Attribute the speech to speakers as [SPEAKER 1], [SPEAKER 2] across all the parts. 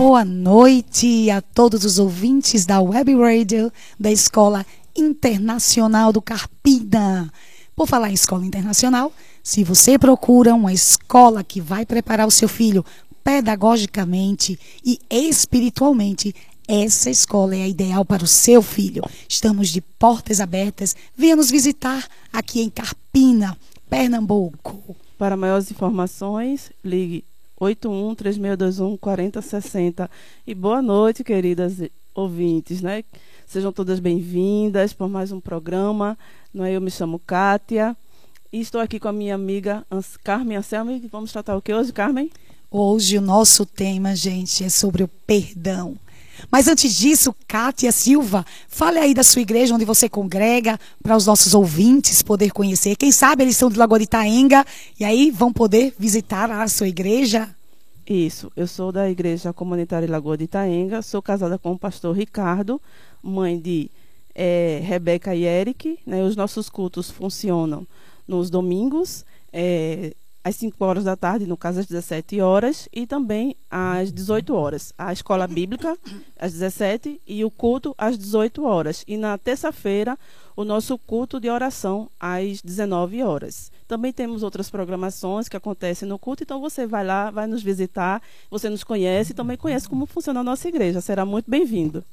[SPEAKER 1] boa noite a todos os ouvintes da Web Radio da Escola Internacional do Carpina. Por falar em escola internacional, se você procura uma escola que vai preparar o seu filho pedagogicamente e espiritualmente, essa escola é a ideal para o seu filho. Estamos de portas abertas. Venha nos visitar aqui em Carpina, Pernambuco.
[SPEAKER 2] Para maiores informações, ligue 81 3621 4060. E boa noite, queridas ouvintes, né? Sejam todas bem-vindas por mais um programa. Não é? Eu me chamo Kátia e estou aqui com a minha amiga Carmen Anselmo. Vamos tratar o que hoje, Carmen?
[SPEAKER 1] Hoje o nosso tema, gente, é sobre o perdão. Mas antes disso, Kátia Silva, fale aí da sua igreja, onde você congrega, para os nossos ouvintes poder conhecer. Quem sabe eles são de Lagoa de Itaenga e aí vão poder visitar a sua igreja.
[SPEAKER 2] Isso, eu sou da Igreja Comunitária Lagoa de Itaenga, sou casada com o pastor Ricardo, mãe de é, Rebeca e Eric. Né, os nossos cultos funcionam nos domingos, é, às 5 horas da tarde, no caso às 17 horas, e também às 18 horas. A escola bíblica às 17 e o culto às 18 horas. E na terça-feira, o nosso culto de oração às 19 horas. Também temos outras programações que acontecem no culto, então você vai lá, vai nos visitar, você nos conhece e também conhece como funciona a nossa igreja. Será muito bem-vindo.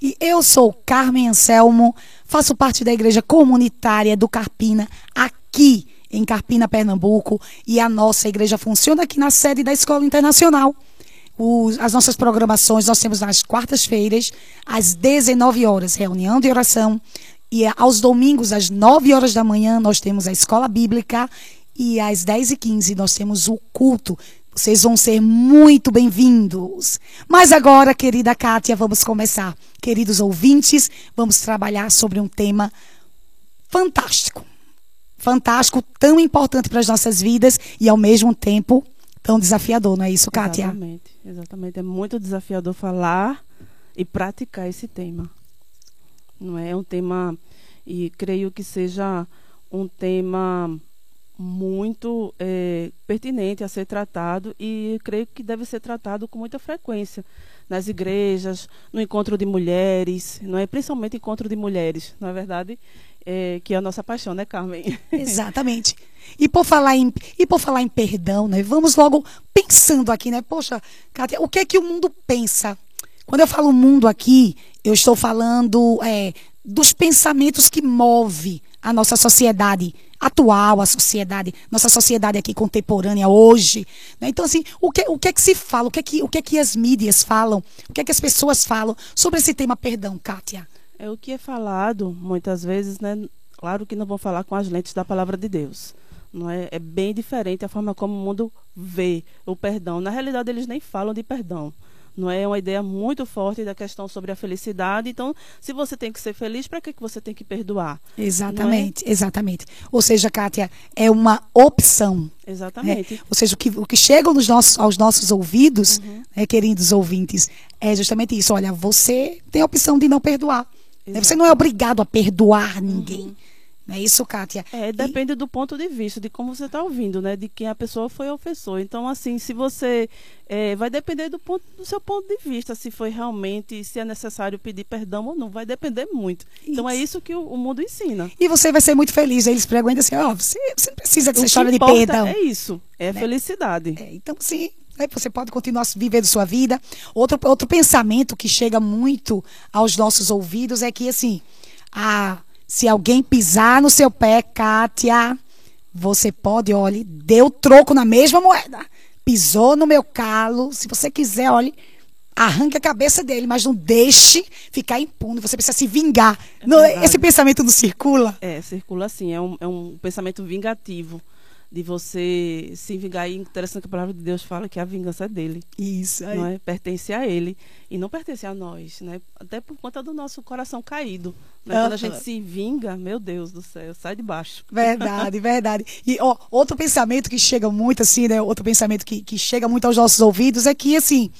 [SPEAKER 1] E eu sou Carmen Anselmo, faço parte da igreja comunitária do Carpina, aqui em Carpina, Pernambuco, e a nossa igreja funciona aqui na sede da Escola Internacional. As nossas programações nós temos nas quartas-feiras, às 19 horas, reunião de oração. E aos domingos, às 9 horas da manhã, nós temos a escola bíblica. E às 10 e 15 nós temos o culto. Vocês vão ser muito bem-vindos. Mas agora, querida Kátia, vamos começar. Queridos ouvintes, vamos trabalhar sobre um tema fantástico fantástico, tão importante para as nossas vidas e ao mesmo tempo tão desafiador, não é isso, Kátia?
[SPEAKER 2] Exatamente, exatamente. É muito desafiador falar e praticar esse tema. Não é? é um tema e creio que seja um tema muito é, pertinente a ser tratado e creio que deve ser tratado com muita frequência nas igrejas, no encontro de mulheres, não é principalmente encontro de mulheres, na é verdade, é, que é a nossa paixão, né, Carmen?
[SPEAKER 1] Exatamente. E por falar em, e por falar em perdão, né? Vamos logo pensando aqui, né? Poxa, Kátia, o que é que o mundo pensa? Quando eu falo mundo aqui, eu estou falando é, dos pensamentos que move a nossa sociedade atual, a sociedade, nossa sociedade aqui contemporânea hoje. Né? Então, assim, o que, o que é que se fala, o que é que, o que é que as mídias falam, o que é que as pessoas falam sobre esse tema perdão, Kátia?
[SPEAKER 2] É o que é falado muitas vezes, né? Claro que não vão falar com as lentes da palavra de Deus. Não é? é bem diferente a forma como o mundo vê o perdão. Na realidade, eles nem falam de perdão. Não é uma ideia muito forte da questão sobre a felicidade. Então, se você tem que ser feliz, para que, você tem que perdoar?
[SPEAKER 1] Exatamente, é? exatamente. Ou seja, Kátia, é uma opção.
[SPEAKER 2] Exatamente.
[SPEAKER 1] É? Ou seja, o que, o que chega nos nossos, aos nossos ouvidos, uhum. né, queridos ouvintes, é justamente isso. Olha, você tem a opção de não perdoar. Exato. Você não é obrigado a perdoar ninguém. Uhum. Não é isso, Kátia?
[SPEAKER 2] É, depende e... do ponto de vista, de como você está ouvindo, né? De quem a pessoa foi ofensor. Então, assim, se você. É, vai depender do, ponto, do seu ponto de vista, se foi realmente, se é necessário pedir perdão ou não. Vai depender muito. Isso. Então, é isso que o, o, mundo ensina.
[SPEAKER 1] E você vai ser muito feliz. Eles pregam assim: ó, oh, você, você não precisa dessa história de perdão.
[SPEAKER 2] É isso. É né? felicidade.
[SPEAKER 1] É, então, sim. Né, você pode continuar vivendo sua vida. Outro, outro pensamento que chega muito aos nossos ouvidos é que, assim, a se alguém pisar no seu pé, Kátia, você pode, olhe, deu troco na mesma moeda. Pisou no meu calo. Se você quiser, olhe, arranque a cabeça dele, mas não deixe ficar impune. Você precisa se vingar. É não, esse pensamento não circula?
[SPEAKER 2] É, circula sim. É um, é um pensamento vingativo de você se vingar. E interessante que a palavra de Deus fala que a vingança é dele.
[SPEAKER 1] Isso.
[SPEAKER 2] Aí. Não é? Pertence a ele e não pertence a nós, né? Até por conta do nosso coração caído. Né? Quando a gente se vinga, meu Deus do céu, sai de baixo.
[SPEAKER 1] Verdade, verdade. E ó, outro pensamento que chega muito assim, né? Outro pensamento que, que chega muito aos nossos ouvidos é que assim,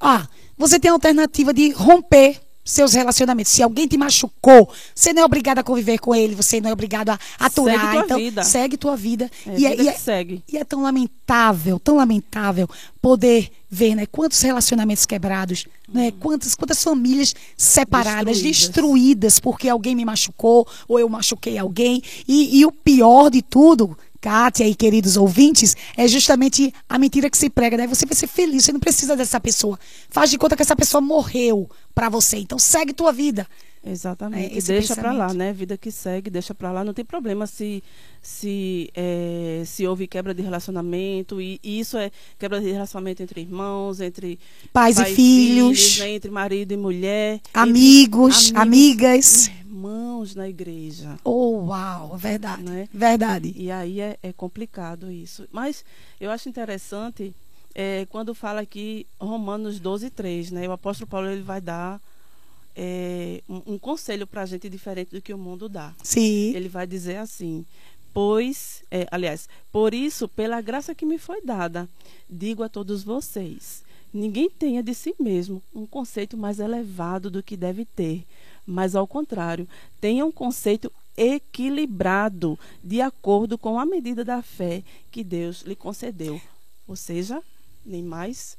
[SPEAKER 1] ah, você tem a alternativa de romper seus relacionamentos. Se alguém te machucou, você não é obrigado a conviver com ele, você não é obrigado a aturar.
[SPEAKER 2] Segue tua
[SPEAKER 1] então,
[SPEAKER 2] vida.
[SPEAKER 1] segue tua vida.
[SPEAKER 2] É,
[SPEAKER 1] e, é,
[SPEAKER 2] vida
[SPEAKER 1] e
[SPEAKER 2] que
[SPEAKER 1] é-
[SPEAKER 2] segue.
[SPEAKER 1] e é tão lamentável, tão lamentável poder ver, né, quantos relacionamentos quebrados, né, quantas, quantas famílias separadas,
[SPEAKER 2] Destruídas.
[SPEAKER 1] destruídas porque alguém me machucou ou eu machuquei alguém. E, e o pior de tudo, Kátia e queridos ouvintes, é justamente a mentira que se prega, né? Você vai ser feliz, você não precisa dessa pessoa. Faz de conta que essa pessoa morreu pra você. Então segue tua vida.
[SPEAKER 2] Exatamente.
[SPEAKER 1] É,
[SPEAKER 2] deixa pra lá, né? Vida que segue, deixa pra lá. Não tem problema se se é, se houve quebra de relacionamento e, e isso é quebra de relacionamento entre irmãos, entre
[SPEAKER 1] Pais, e filhos,
[SPEAKER 2] né? entre marido e mulher, entre
[SPEAKER 1] amigos, amigas.
[SPEAKER 2] irmãos na igreja.
[SPEAKER 1] Oh, uau, verdade.
[SPEAKER 2] Né?
[SPEAKER 1] Verdade.
[SPEAKER 2] E aí é, é complicado isso. Mas eu acho interessante é, quando fala aqui Romanos 12, 3, né? O apóstolo Paulo ele vai dar é, um, um conselho para a gente diferente do que o mundo dá.
[SPEAKER 1] Sim.
[SPEAKER 2] Ele vai dizer assim: Pois, é, aliás, por isso, pela graça que me foi dada, digo a todos vocês: ninguém tenha de si mesmo um conceito mais elevado do que deve ter, mas ao contrário, tenha um conceito equilibrado, de acordo com a medida da fé que Deus lhe concedeu. Ou seja, nem mais.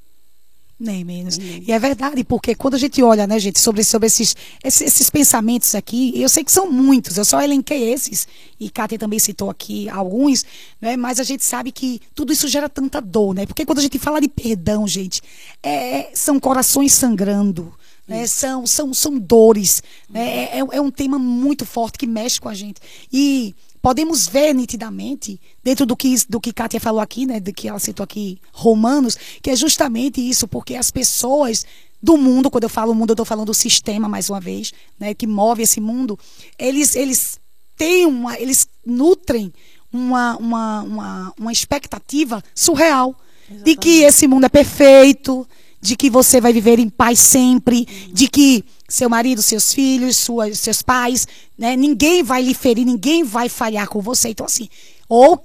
[SPEAKER 1] Nem menos.
[SPEAKER 2] Nem
[SPEAKER 1] E é verdade, porque quando a gente olha, né, gente, sobre, sobre esses, esses, esses pensamentos aqui, eu sei que são muitos, eu só elenquei esses, e Kátia também citou aqui alguns, né, mas a gente sabe que tudo isso gera tanta dor, né? Porque quando a gente fala de perdão, gente, é, são corações sangrando. Né, são, são, são dores. Né, é, é um tema muito forte que mexe com a gente. E podemos ver nitidamente, dentro do que, do que Kátia falou aqui, né, do que ela citou aqui, Romanos, que é justamente isso, porque as pessoas do mundo, quando eu falo mundo, eu estou falando do sistema, mais uma vez, né, que move esse mundo, eles, eles têm uma, eles nutrem uma, uma, uma, uma expectativa surreal de que esse mundo é perfeito, de que você vai viver em paz sempre, de que seu marido, seus filhos, suas, seus pais, né, ninguém vai lhe ferir, ninguém vai falhar com você. Então, assim, ou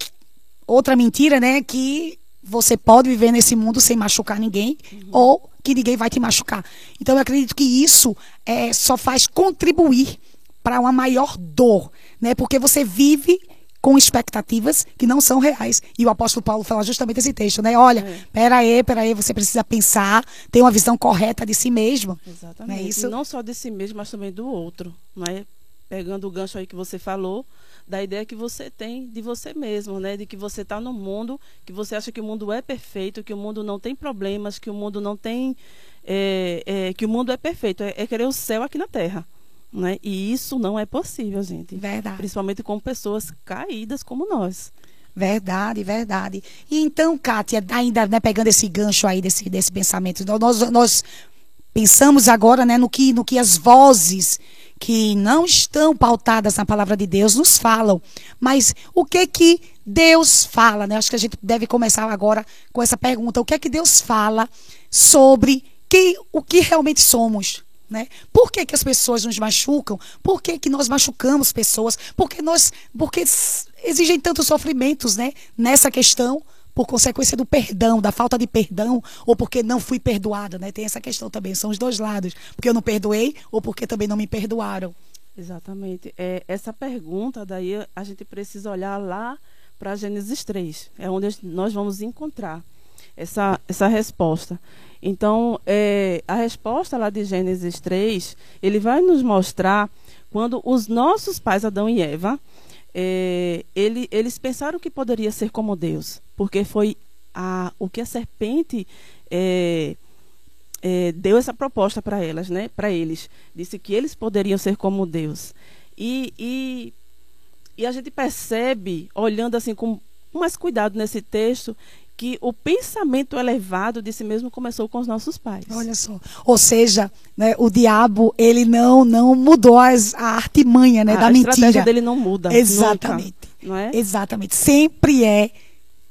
[SPEAKER 1] outra mentira, né, que você pode viver nesse mundo sem machucar ninguém, ou que ninguém vai te machucar. Então, eu acredito que isso é, só faz contribuir para uma maior dor, né, porque você vive com expectativas que não são reais. E o apóstolo Paulo fala justamente esse texto, né? Olha,
[SPEAKER 2] É.
[SPEAKER 1] peraí, peraí, você precisa pensar, ter uma visão correta de si mesmo.
[SPEAKER 2] Exatamente.
[SPEAKER 1] Não é isso?
[SPEAKER 2] Não só de si mesmo, mas também do outro. Né? Pegando o gancho aí que você falou, da ideia que você tem de você mesmo, né? De que você está no mundo, que você acha que o mundo é perfeito, que o mundo não tem problemas, que o mundo não tem. é, é, que o mundo é perfeito. É, é querer o céu aqui na terra. Né? E isso não é possível, gente.
[SPEAKER 1] Verdade.
[SPEAKER 2] Principalmente com pessoas caídas como nós.
[SPEAKER 1] Verdade, verdade. E então, Kátia, ainda né, pegando esse gancho aí desse, desse pensamento, nós, nós pensamos agora né, no, que, no que as vozes que não estão pautadas na palavra de Deus nos falam. Mas o que que Deus fala? Né? Acho que a gente deve começar agora com essa pergunta. O que é que Deus fala sobre que, o que realmente somos? Né? Por que, que as pessoas nos machucam? Por que, que nós machucamos pessoas? Porque nós, porque exigem tantos sofrimentos, né? Nessa questão, por consequência do perdão, da falta de perdão, ou porque não fui perdoada, né? Tem essa questão também, são os dois lados. Porque eu não perdoei, ou porque também não me perdoaram.
[SPEAKER 2] Exatamente. É, essa pergunta daí a gente precisa olhar lá para Gênesis 3. É onde nós vamos encontrar essa, essa resposta. Então, é, a resposta lá de Gênesis 3, ele vai nos mostrar quando os nossos pais, Adão e Eva, é, ele, eles pensaram que poderia ser como Deus, porque foi a, o que a serpente é, é, deu essa proposta para elas, né? Para eles, disse que eles poderiam ser como Deus. E, e, e a gente percebe, olhando assim com mais cuidado nesse texto, que o pensamento elevado de si mesmo começou com os nossos pais.
[SPEAKER 1] Olha só. Ou seja, né, o diabo, ele não, não mudou as, a artimanha né,
[SPEAKER 2] a,
[SPEAKER 1] da
[SPEAKER 2] a
[SPEAKER 1] mentira.
[SPEAKER 2] estratégia dele não muda.
[SPEAKER 1] Exatamente.
[SPEAKER 2] Nunca, não é?
[SPEAKER 1] Exatamente. Sempre é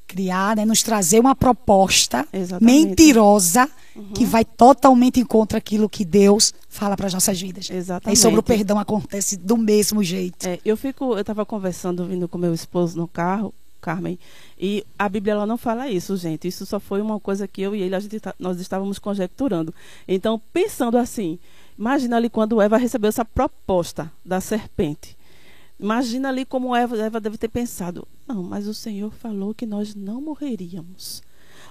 [SPEAKER 1] criar, né, nos trazer uma proposta
[SPEAKER 2] Exatamente. Uhum.
[SPEAKER 1] mentirosa que vai totalmente em contra aquilo que Deus fala para as nossas vidas.
[SPEAKER 2] Exatamente.
[SPEAKER 1] E sobre o perdão acontece do mesmo jeito.
[SPEAKER 2] É, eu fico, eu estava conversando, vindo com meu esposo no carro, Carmen, e a Bíblia ela não fala isso, gente. Isso só foi uma coisa que eu e ele a gente tá- nós estávamos conjecturando. Então, pensando assim, Imagina ali quando Eva recebeu essa proposta da serpente. Imagina ali como Eva, Eva deve ter pensado: não, mas o Senhor falou que nós não morreríamos.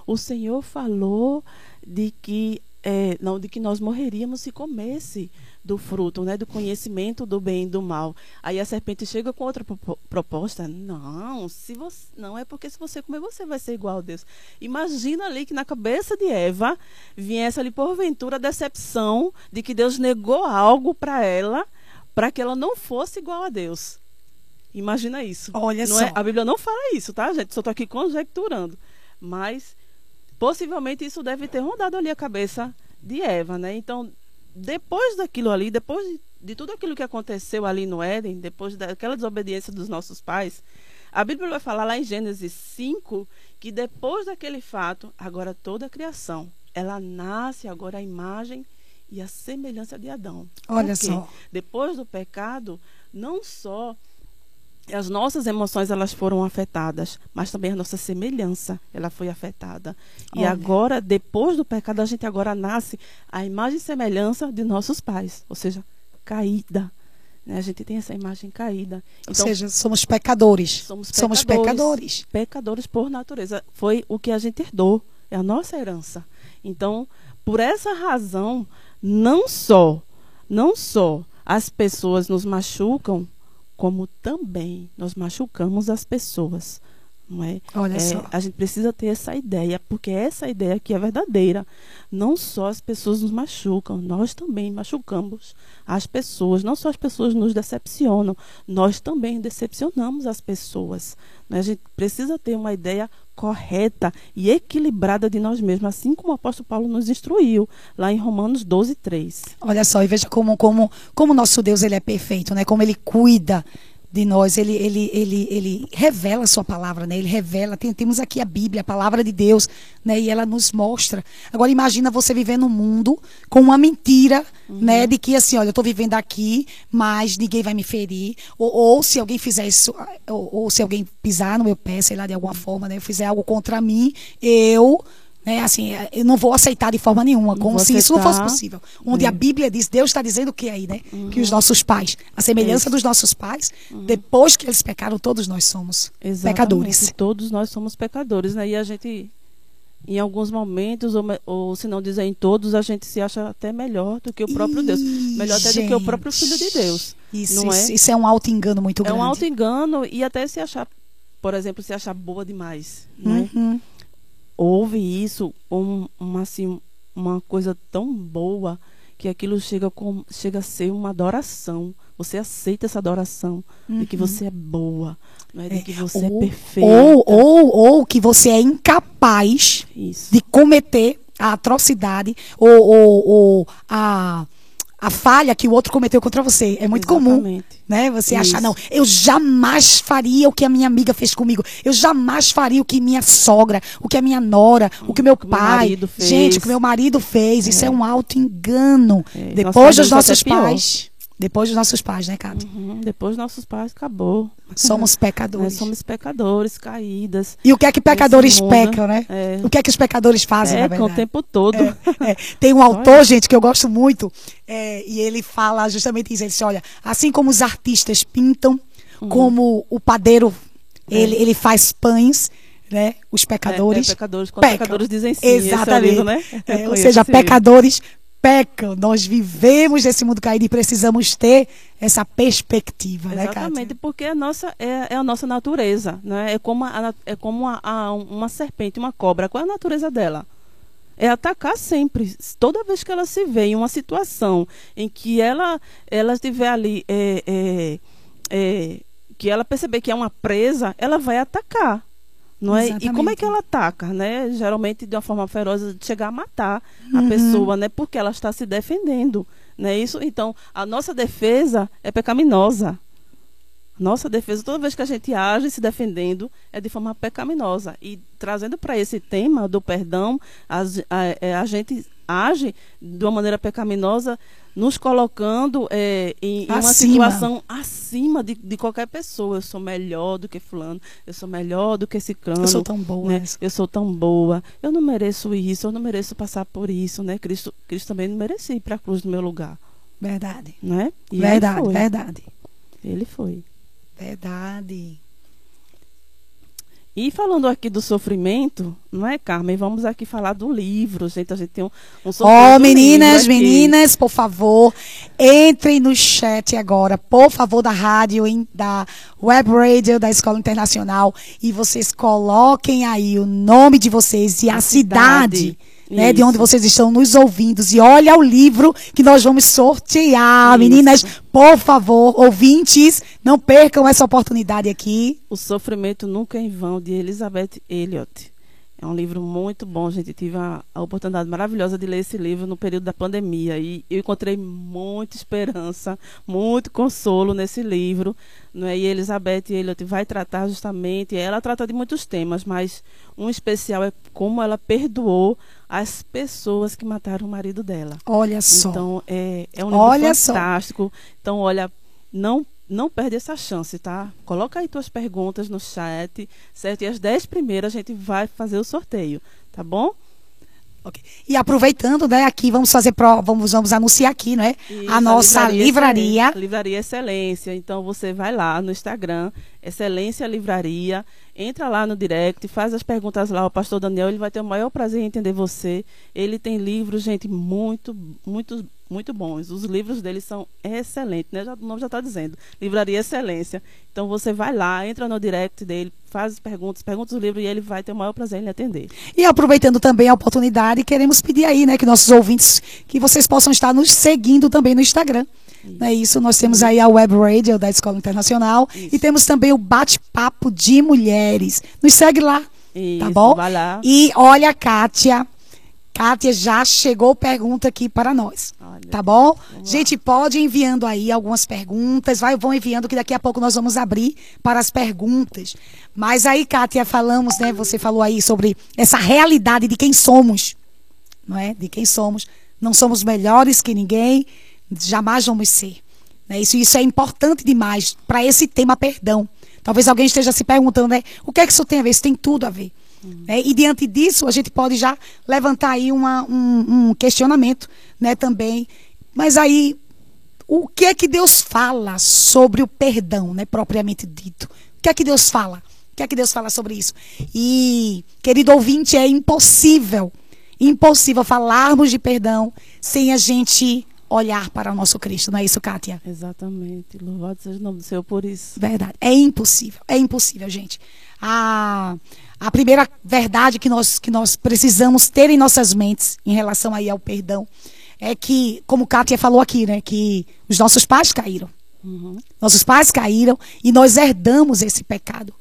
[SPEAKER 2] O Senhor falou de que é, não de que nós morreríamos se comesse do fruto, né, do conhecimento do bem e do mal. Aí a serpente chega com outra proposta. Não, se você, não é porque se você comer você vai ser igual a Deus. Imagina ali que na cabeça de Eva viesse ali porventura a decepção de que Deus negou algo para ela para que ela não fosse igual a Deus. Imagina isso.
[SPEAKER 1] Olha
[SPEAKER 2] não
[SPEAKER 1] só.
[SPEAKER 2] É, a Bíblia não fala isso, tá, gente? Só estou aqui conjecturando. Mas possivelmente isso deve ter rondado ali a cabeça de Eva, né? Então, depois daquilo ali, depois de, de, tudo aquilo que aconteceu ali no Éden, depois daquela desobediência dos nossos pais, a Bíblia vai falar lá em Gênesis 5 que depois daquele fato, agora toda a criação, ela nasce agora a imagem e a semelhança de Adão.
[SPEAKER 1] Olha só.
[SPEAKER 2] Depois do pecado, não só as nossas emoções elas foram afetadas, mas também a nossa semelhança ela foi afetada. E
[SPEAKER 1] Olha.
[SPEAKER 2] agora, depois do pecado, a gente agora nasce a imagem e semelhança de nossos pais, ou seja, caída. Né? A gente tem essa imagem caída.
[SPEAKER 1] Ou seja, somos pecadores.
[SPEAKER 2] Somos pecadores,
[SPEAKER 1] somos pecadores.
[SPEAKER 2] Pecadores por natureza. Foi o que a gente herdou, é a nossa herança. Então, por essa razão, não só, não só as pessoas nos machucam como também nós machucamos as pessoas. Não é?
[SPEAKER 1] Olha
[SPEAKER 2] é,
[SPEAKER 1] só.
[SPEAKER 2] A gente precisa ter essa ideia, porque essa ideia aqui é verdadeira. Não só as pessoas nos machucam, nós também machucamos as pessoas. Não só as pessoas nos decepcionam, nós também decepcionamos as pessoas. Né? A gente precisa ter uma ideia correta e equilibrada de nós mesmos, assim como o apóstolo Paulo nos instruiu lá em Romanos 12, 3.
[SPEAKER 1] Olha só, e veja como como como nosso Deus ele é perfeito, né? Como ele cuida de nós, ele, ele, ele, ele revela a sua palavra, né? Ele revela, tem, temos aqui a Bíblia, a palavra de Deus, né? E ela nos mostra. Agora imagina você viver num mundo com uma mentira, uhum. né? De que assim, olha, eu estou vivendo aqui, mas ninguém vai me ferir. Ou, ou se alguém fizer isso, ou, ou, se alguém pisar no meu pé, sei lá, de alguma forma, né? Fizer algo contra mim, eu né? Assim, eu não vou aceitar de forma nenhuma, como se isso não fosse possível. Onde a Bíblia diz, Deus está dizendo o que aí, né? Uhum. Que os nossos pais, a semelhança dos nossos pais, uhum. depois que eles pecaram, todos nós somos
[SPEAKER 2] Exatamente.
[SPEAKER 1] pecadores.
[SPEAKER 2] Todos nós somos pecadores, né? E a gente, em alguns momentos, ou, ou se não dizer em todos, a gente se acha até melhor do que o próprio Deus. Melhor até
[SPEAKER 1] gente,
[SPEAKER 2] do que o próprio Filho de Deus.
[SPEAKER 1] Isso,
[SPEAKER 2] não
[SPEAKER 1] isso,
[SPEAKER 2] é?
[SPEAKER 1] isso é um auto-engano muito grande.
[SPEAKER 2] É um auto-engano e até se achar, por exemplo, se achar boa demais. Né?
[SPEAKER 1] Uhum
[SPEAKER 2] ouve isso como uma, assim, uma coisa tão boa que aquilo chega, com, chega a ser uma adoração. Você aceita essa adoração uhum. de que você é boa, não é? de que você
[SPEAKER 1] ou,
[SPEAKER 2] é perfeita.
[SPEAKER 1] Ou, ou, ou que você é incapaz
[SPEAKER 2] isso.
[SPEAKER 1] de cometer a atrocidade ou, ou, ou a a falha que o outro cometeu contra você. É muito
[SPEAKER 2] Exatamente.
[SPEAKER 1] comum, né? Você
[SPEAKER 2] Isso.
[SPEAKER 1] achar, não, eu jamais faria o que a minha amiga fez comigo. Eu jamais faria o que minha sogra, o que a minha nora, o que meu pai.
[SPEAKER 2] meu
[SPEAKER 1] gente, o que meu marido fez. Isso é um alto engano.
[SPEAKER 2] É.
[SPEAKER 1] Depois dos
[SPEAKER 2] Nossa,
[SPEAKER 1] nossos
[SPEAKER 2] até pior.
[SPEAKER 1] Depois dos nossos pais, né, Cátia?
[SPEAKER 2] Uhum. Depois nossos pais, acabou.
[SPEAKER 1] Somos
[SPEAKER 2] Nós
[SPEAKER 1] pecadores.
[SPEAKER 2] somos pecadores, caídas.
[SPEAKER 1] E o que é que pecadores pecam, né?
[SPEAKER 2] é.
[SPEAKER 1] O que é que os pecadores fazem, na
[SPEAKER 2] Pecam o
[SPEAKER 1] verdade?
[SPEAKER 2] tempo todo.
[SPEAKER 1] É, é. Tem um autor, gente, que eu gosto muito, é, e ele fala justamente isso. Ele diz, olha, assim como os artistas pintam,
[SPEAKER 2] Uhum.
[SPEAKER 1] como o padeiro, ele, ele faz pães, né? Os pecadores
[SPEAKER 2] É, é, pecadores, quando
[SPEAKER 1] pecam.
[SPEAKER 2] pecadores dizem sim.
[SPEAKER 1] Exatamente.
[SPEAKER 2] É o livro, né?
[SPEAKER 1] É, ou seja, pecadores pecam. Nós vivemos nesse mundo caído e precisamos ter essa perspectiva, né,
[SPEAKER 2] Exatamente,
[SPEAKER 1] Cátia?
[SPEAKER 2] porque a nossa, é, é a nossa natureza, né? É como, a, é como a, a- uma serpente, uma cobra. Qual é a natureza dela? É atacar sempre. Toda vez que ela se vê em uma situação em que ela, ela estiver ali, é, é, é, que ela perceber que é uma presa, ela vai atacar. Não é? E como é
[SPEAKER 1] Exatamente.
[SPEAKER 2] que ela ataca? Né? Geralmente de uma forma feroz de chegar a matar a
[SPEAKER 1] Uhum.
[SPEAKER 2] pessoa, né? porque ela está se defendendo. Não é isso? Então, a nossa defesa é pecaminosa. Nossa defesa, toda vez que a gente age se defendendo, é de forma pecaminosa. E trazendo para esse tema do perdão, as- a, é, a gente age de uma maneira pecaminosa, nos colocando é, em, em uma situação acima de, de qualquer pessoa. Eu sou melhor do que fulano, eu sou melhor do que esse crânio.
[SPEAKER 1] Eu sou tão boa.
[SPEAKER 2] né? Eu sou tão boa, eu não mereço isso, eu não mereço passar por isso, né? Cristo, Cristo também não merecia ir para a cruz no meu lugar.
[SPEAKER 1] Verdade.
[SPEAKER 2] Né? E
[SPEAKER 1] verdade, verdade.
[SPEAKER 2] Ele foi.
[SPEAKER 1] Verdade.
[SPEAKER 2] E falando aqui do sofrimento, não é, Carmen? Vamos aqui falar do livro, gente. A gente tem um, um
[SPEAKER 1] Ó, oh, meninas, meninas, por favor, entrem no chat agora, por favor, da rádio, hein, da Web Radio da Escola Internacional, e vocês coloquem aí o nome de vocês e a, a cidade. cidade né, de onde vocês estão nos ouvindo. E olha o livro que nós vamos sortear. Isso. Meninas, por favor, ouvintes, não percam essa oportunidade aqui.
[SPEAKER 2] O Sofrimento Nunca é em Vão, de Elizabeth Elliot. É um livro muito bom, gente. Tive a, a, oportunidade maravilhosa de ler esse livro no período da pandemia e eu encontrei muita esperança, muito consolo nesse livro. Né? E Elizabeth Elliot vai tratar justamente, ela trata de muitos temas, mas um especial é como ela perdoou as pessoas que mataram o marido dela.
[SPEAKER 1] Olha só.
[SPEAKER 2] Então é, é um livro olha fantástico. Só. Então olha, não não perde essa chance, tá? Coloca aí tuas perguntas no chat, certo? E as 10 primeiras a gente vai fazer o sorteio, tá bom?
[SPEAKER 1] Okay. E aproveitando, né, aqui vamos fazer pro, vamos vamos anunciar aqui, né, Isso, a nossa livraria. Livraria
[SPEAKER 2] Excelência, livraria Excelência. Então você vai lá no Instagram, Excelência Livraria, entra lá no direct, faz as perguntas lá ao pastor Daniel, ele vai ter o maior prazer em entender você. Ele tem livros, gente, muito muito muito bons. Os livros dele são excelentes, né? Já, o nome já está dizendo. Livraria Excelência. Então você vai lá, entra no direct dele, faz as perguntas, pergunta os livros e ele vai ter o maior prazer em lhe atender.
[SPEAKER 1] E aproveitando também a oportunidade, queremos pedir aí, né, que nossos ouvintes, que vocês possam estar nos seguindo também no Instagram. Isso. É isso, nós temos aí a Web Radio da Escola Internacional isso. e temos também o Bate-Papo de Mulheres. Nos segue lá, tá isso, tá bom?
[SPEAKER 2] Vai lá.
[SPEAKER 1] E olha, Kátia, Kátia já chegou pergunta aqui para nós. Olha, tá bom? Gente, pode ir enviando aí algumas perguntas. Vai, vão enviando que daqui a pouco nós vamos abrir para as perguntas. Mas aí, Kátia, falamos, né? Você falou aí sobre essa realidade de quem somos. Não é? De quem somos. Não somos melhores que ninguém. Jamais vamos ser. Né? Isso, isso é importante demais para esse tema perdão. Talvez alguém esteja se perguntando, né? O que é que isso tem a ver? Isso tem tudo a ver. Né? E diante disso, a gente pode já levantar aí uma, um, um questionamento né, também. Mas aí, o que é que Deus fala sobre o perdão, né, propriamente dito? O que é que Deus fala? O que é que Deus fala sobre isso? E, querido ouvinte, é impossível, impossível falarmos de perdão sem a gente olhar para o nosso Cristo, não é isso, Kátia?
[SPEAKER 2] Exatamente. Louvado seja o nome do Senhor por isso.
[SPEAKER 1] Verdade. É impossível, é impossível, gente. A, a primeira verdade que nós, que nós precisamos ter em nossas mentes em relação aí ao perdão é que, como Kátia falou aqui, né, que os nossos pais caíram. Uhum. Nossos pais caíram e nós herdamos esse pecado.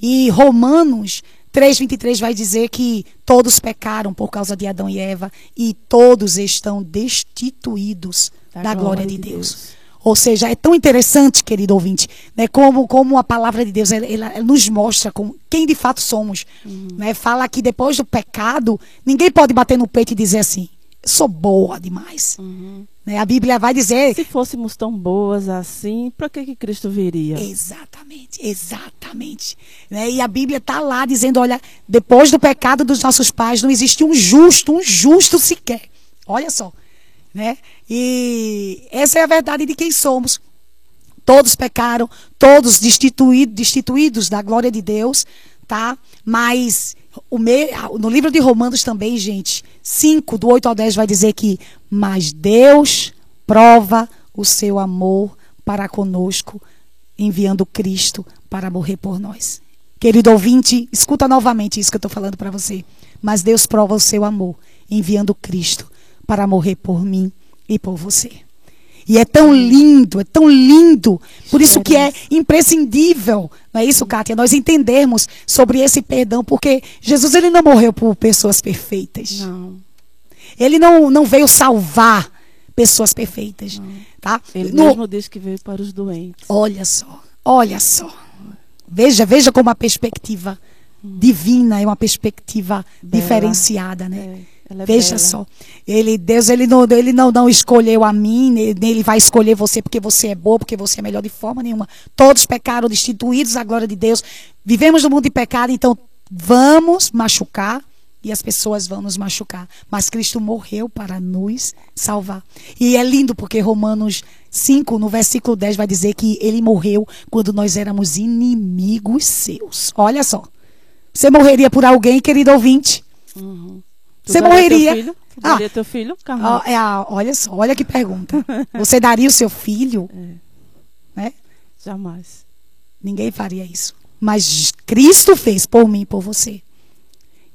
[SPEAKER 1] E Romanos 3,23 vai dizer que todos pecaram por causa de Adão e Eva e todos estão destituídos da, da glória, glória, de Deus. Deus. Ou seja, é tão interessante, querido ouvinte, né, como, como a palavra de Deus ela, ela, nos mostra como, quem de fato somos. Uhum. Né? Fala que depois do pecado, ninguém pode bater no peito e dizer assim: sou boa demais. Uhum. Né? A Bíblia vai dizer.
[SPEAKER 2] Se fôssemos tão boas assim, para que, que Cristo viria?
[SPEAKER 1] Exatamente, exatamente. Né? E a Bíblia está lá dizendo: olha, depois do pecado dos nossos pais, não existe um justo, um justo sequer. Olha só. Né? E essa é a verdade de quem somos. Todos pecaram, todos destituídos, destituídos da glória de Deus, tá? Mas me, no livro de Romanos também, gente, 5, do 8 ao 10, vai dizer que, mas Deus prova o seu amor para conosco, enviando Cristo para morrer por nós. Querido ouvinte, escuta novamente isso que eu estou falando para você. Mas Deus prova o seu amor, enviando Cristo para morrer por mim e por você. E é tão lindo, é tão lindo. Por isso que é imprescindível, não é isso, Kátia? Nós entendermos sobre esse perdão, porque Jesus ele não morreu por pessoas perfeitas.
[SPEAKER 2] Não.
[SPEAKER 1] Ele não, não veio salvar pessoas perfeitas, não. tá?
[SPEAKER 2] Ele no... mesmo diz que veio para os doentes.
[SPEAKER 1] Olha só, olha só. Veja, veja como a perspectiva hum. divina é uma perspectiva Bela. diferenciada, né? É. É Veja bela. só. Ele, Deus ele não, ele não, não escolheu a mim, nem ele vai escolher você porque você é boa, porque você é melhor de forma nenhuma. Todos pecaram, destituídos da glória de Deus. Vivemos no mundo de pecado, então vamos machucar, e as pessoas vão nos machucar. Mas Cristo morreu para nos salvar. E é lindo porque Romanos 5, no versículo 10, vai dizer que ele morreu quando nós éramos inimigos seus. Olha só. Você morreria por alguém, querido ouvinte?
[SPEAKER 2] Uhum.
[SPEAKER 1] Você morreria.
[SPEAKER 2] Teu filho? Tu
[SPEAKER 1] Ah.
[SPEAKER 2] daria teu filho?
[SPEAKER 1] Ó, é a- olha só, olha que pergunta. Você daria o seu filho?
[SPEAKER 2] É.
[SPEAKER 1] Né?
[SPEAKER 2] Jamais.
[SPEAKER 1] Ninguém faria isso. Mas Cristo fez por mim e por você.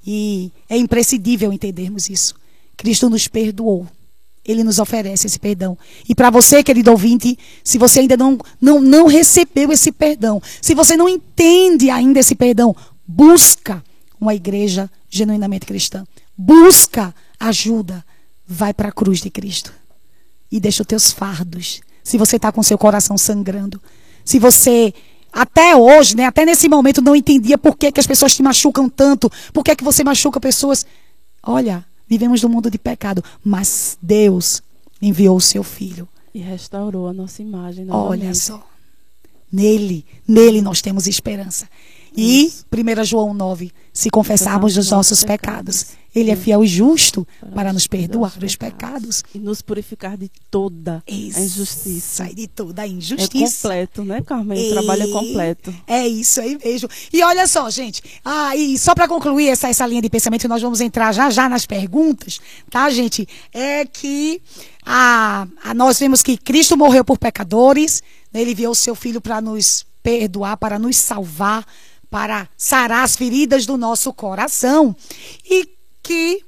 [SPEAKER 1] E é imprescindível entendermos isso. Cristo nos perdoou. Ele nos oferece esse perdão. E para você, querido ouvinte, se você ainda não, não, não recebeu esse perdão, se você não entende ainda esse perdão, busca uma igreja genuinamente cristã. Busca ajuda. Vai para a cruz de Cristo e deixa os teus fardos. Se você está com seu coração sangrando, se você até hoje, né, até nesse momento não entendia por que, que as pessoas te machucam tanto, por que, que você machuca pessoas. Olha, vivemos num mundo de pecado, mas Deus enviou o seu filho.
[SPEAKER 2] E restaurou a nossa imagem.
[SPEAKER 1] Olha
[SPEAKER 2] novamente.
[SPEAKER 1] só. Nele, nele nós temos esperança. E
[SPEAKER 2] Isso.
[SPEAKER 1] 1 João 9, se confessarmos os nossos pecados, ele é fiel e justo para nos perdoar os pecados.
[SPEAKER 2] E nos purificar de toda a injustiça.
[SPEAKER 1] De toda a
[SPEAKER 2] É
[SPEAKER 1] injustiça.
[SPEAKER 2] completo, né, Carmen? O trabalho é
[SPEAKER 1] E-
[SPEAKER 2] completo.
[SPEAKER 1] É isso aí mesmo. E olha só, gente. Ah, e só para concluir essa, essa linha de pensamento, nós vamos entrar já já nas perguntas, tá, gente? É que a, a- nós vemos que Cristo morreu por pecadores, né? ele enviou o seu filho para nos perdoar, para nos salvar, para sarar as feridas do nosso coração. E que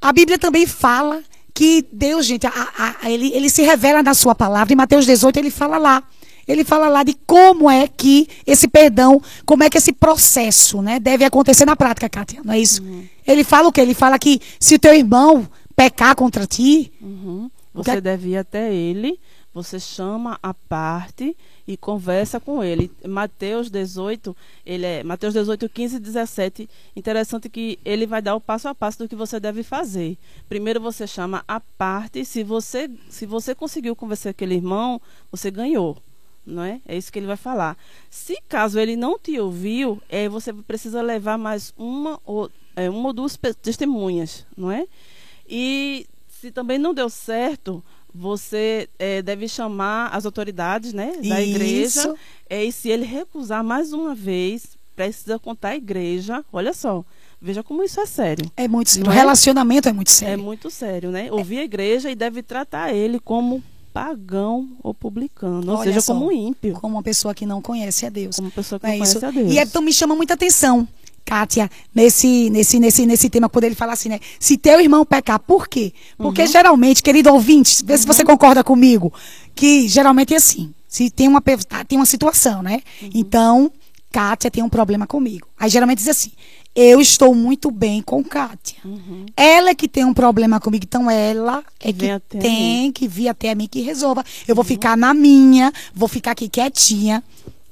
[SPEAKER 1] a Bíblia também fala que Deus, gente, a- a- ele, ele se revela na sua palavra. Em Mateus 18, ele fala lá. Ele fala lá de como é que esse perdão, como é que esse processo né, deve acontecer na prática, Kátia, não é isso? Ele fala o quê? Ele fala que se o teu irmão pecar contra ti,
[SPEAKER 2] Uhum. Você
[SPEAKER 1] que-
[SPEAKER 2] deve ir até ele, você chama a parte e conversa com ele. Mateus 18, ele é Mateus 18, 15 e 17. Interessante que ele vai dar o passo a passo do que você deve fazer. Primeiro você chama a parte, se você se você conseguiu convencer aquele irmão, você ganhou. Não é? É isso que ele vai falar. Se caso ele não te ouviu, é, você precisa levar mais uma ou, é, uma ou duas testemunhas, não é? E se também não deu certo, você eh, deve chamar as autoridades né, da igreja.
[SPEAKER 1] Isso.
[SPEAKER 2] Eh, e se ele recusar mais uma vez, precisa contar a igreja. Olha só, veja como isso é sério.
[SPEAKER 1] é muito sério.
[SPEAKER 2] Não
[SPEAKER 1] O
[SPEAKER 2] é?
[SPEAKER 1] relacionamento é muito
[SPEAKER 2] É
[SPEAKER 1] sério.
[SPEAKER 2] muito sério, né? Ouvir a igreja e deve tratar ele como pagão ou publicano, ou
[SPEAKER 1] Olha
[SPEAKER 2] seja,
[SPEAKER 1] só,
[SPEAKER 2] como ímpio,
[SPEAKER 1] Como uma pessoa que não conhece a Deus.
[SPEAKER 2] como pessoa que
[SPEAKER 1] É
[SPEAKER 2] não conhece
[SPEAKER 1] isso.
[SPEAKER 2] a Deus.
[SPEAKER 1] E é, então me chama muita atenção, Kátia, nesse, nesse, nesse, nesse tema, quando ele fala assim, né? Se teu irmão pecar, por quê? Porque
[SPEAKER 2] Uhum.
[SPEAKER 1] geralmente, querido ouvinte, vê se você concorda comigo, que geralmente é assim. Se tem uma, tá, tem uma situação, né?
[SPEAKER 2] Uhum.
[SPEAKER 1] Então, Kátia tem um problema comigo. Aí geralmente diz assim. Eu estou muito bem com Kátia.
[SPEAKER 2] Uhum.
[SPEAKER 1] Ela é que tem um problema comigo, então ela é que
[SPEAKER 2] Vem
[SPEAKER 1] tem que vir até a mim que resolva. Eu vou ficar na minha, vou ficar aqui quietinha.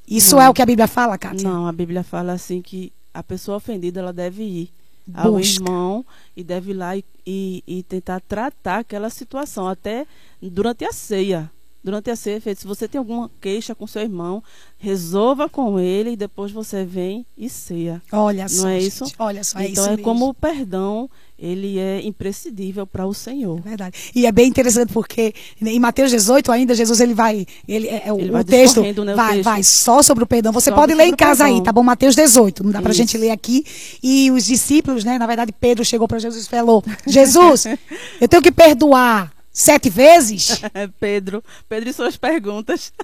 [SPEAKER 1] Isso
[SPEAKER 2] Não.
[SPEAKER 1] é o que a Bíblia fala, Kátia?
[SPEAKER 2] Não, a Bíblia fala assim que a pessoa ofendida ela deve ir ao
[SPEAKER 1] Busca.
[SPEAKER 2] irmão e deve ir lá e, e, e tentar tratar aquela situação até durante a ceia. Durante a ceia, feito, se você tem alguma queixa com seu irmão, resolva com ele e depois você vem e ceia.
[SPEAKER 1] Olha só,
[SPEAKER 2] Não é
[SPEAKER 1] gente,
[SPEAKER 2] isso?
[SPEAKER 1] Olha só, é
[SPEAKER 2] então é
[SPEAKER 1] mesmo.
[SPEAKER 2] como o perdão, ele é imprescindível para o Senhor.
[SPEAKER 1] Verdade. E é bem interessante porque em Mateus 18 ainda Jesus ele vai, ele é, é o,
[SPEAKER 2] Ele
[SPEAKER 1] o
[SPEAKER 2] vai
[SPEAKER 1] texto
[SPEAKER 2] né, o
[SPEAKER 1] vai,
[SPEAKER 2] texto.
[SPEAKER 1] vai só sobre o perdão. Você
[SPEAKER 2] Só
[SPEAKER 1] pode ler em
[SPEAKER 2] o
[SPEAKER 1] casa aí, tá bom? Mateus 18, não dá
[SPEAKER 2] Isso.
[SPEAKER 1] gente ler aqui. E os discípulos, né, na verdade Pedro chegou para Jesus e falou: "Jesus, eu tenho que perdoar sete vezes?"
[SPEAKER 2] Pedro, Pedro e suas perguntas.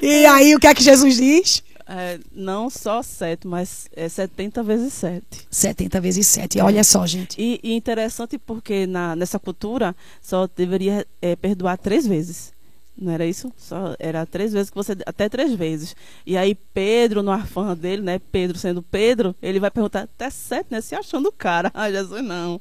[SPEAKER 1] E aí o que é que Jesus diz?
[SPEAKER 2] É, não só sete, mas é 70 vezes sete.
[SPEAKER 1] 70 vezes 7. Olha só, gente.
[SPEAKER 2] E, e interessante porque na, nessa cultura só deveria é, perdoar três vezes. Não era isso? Só era três vezes que você até três vezes. E aí Pedro no afã dele, né? Pedro sendo Pedro, ele vai perguntar até sete, né? Se achando o cara. Ah, Jesus não.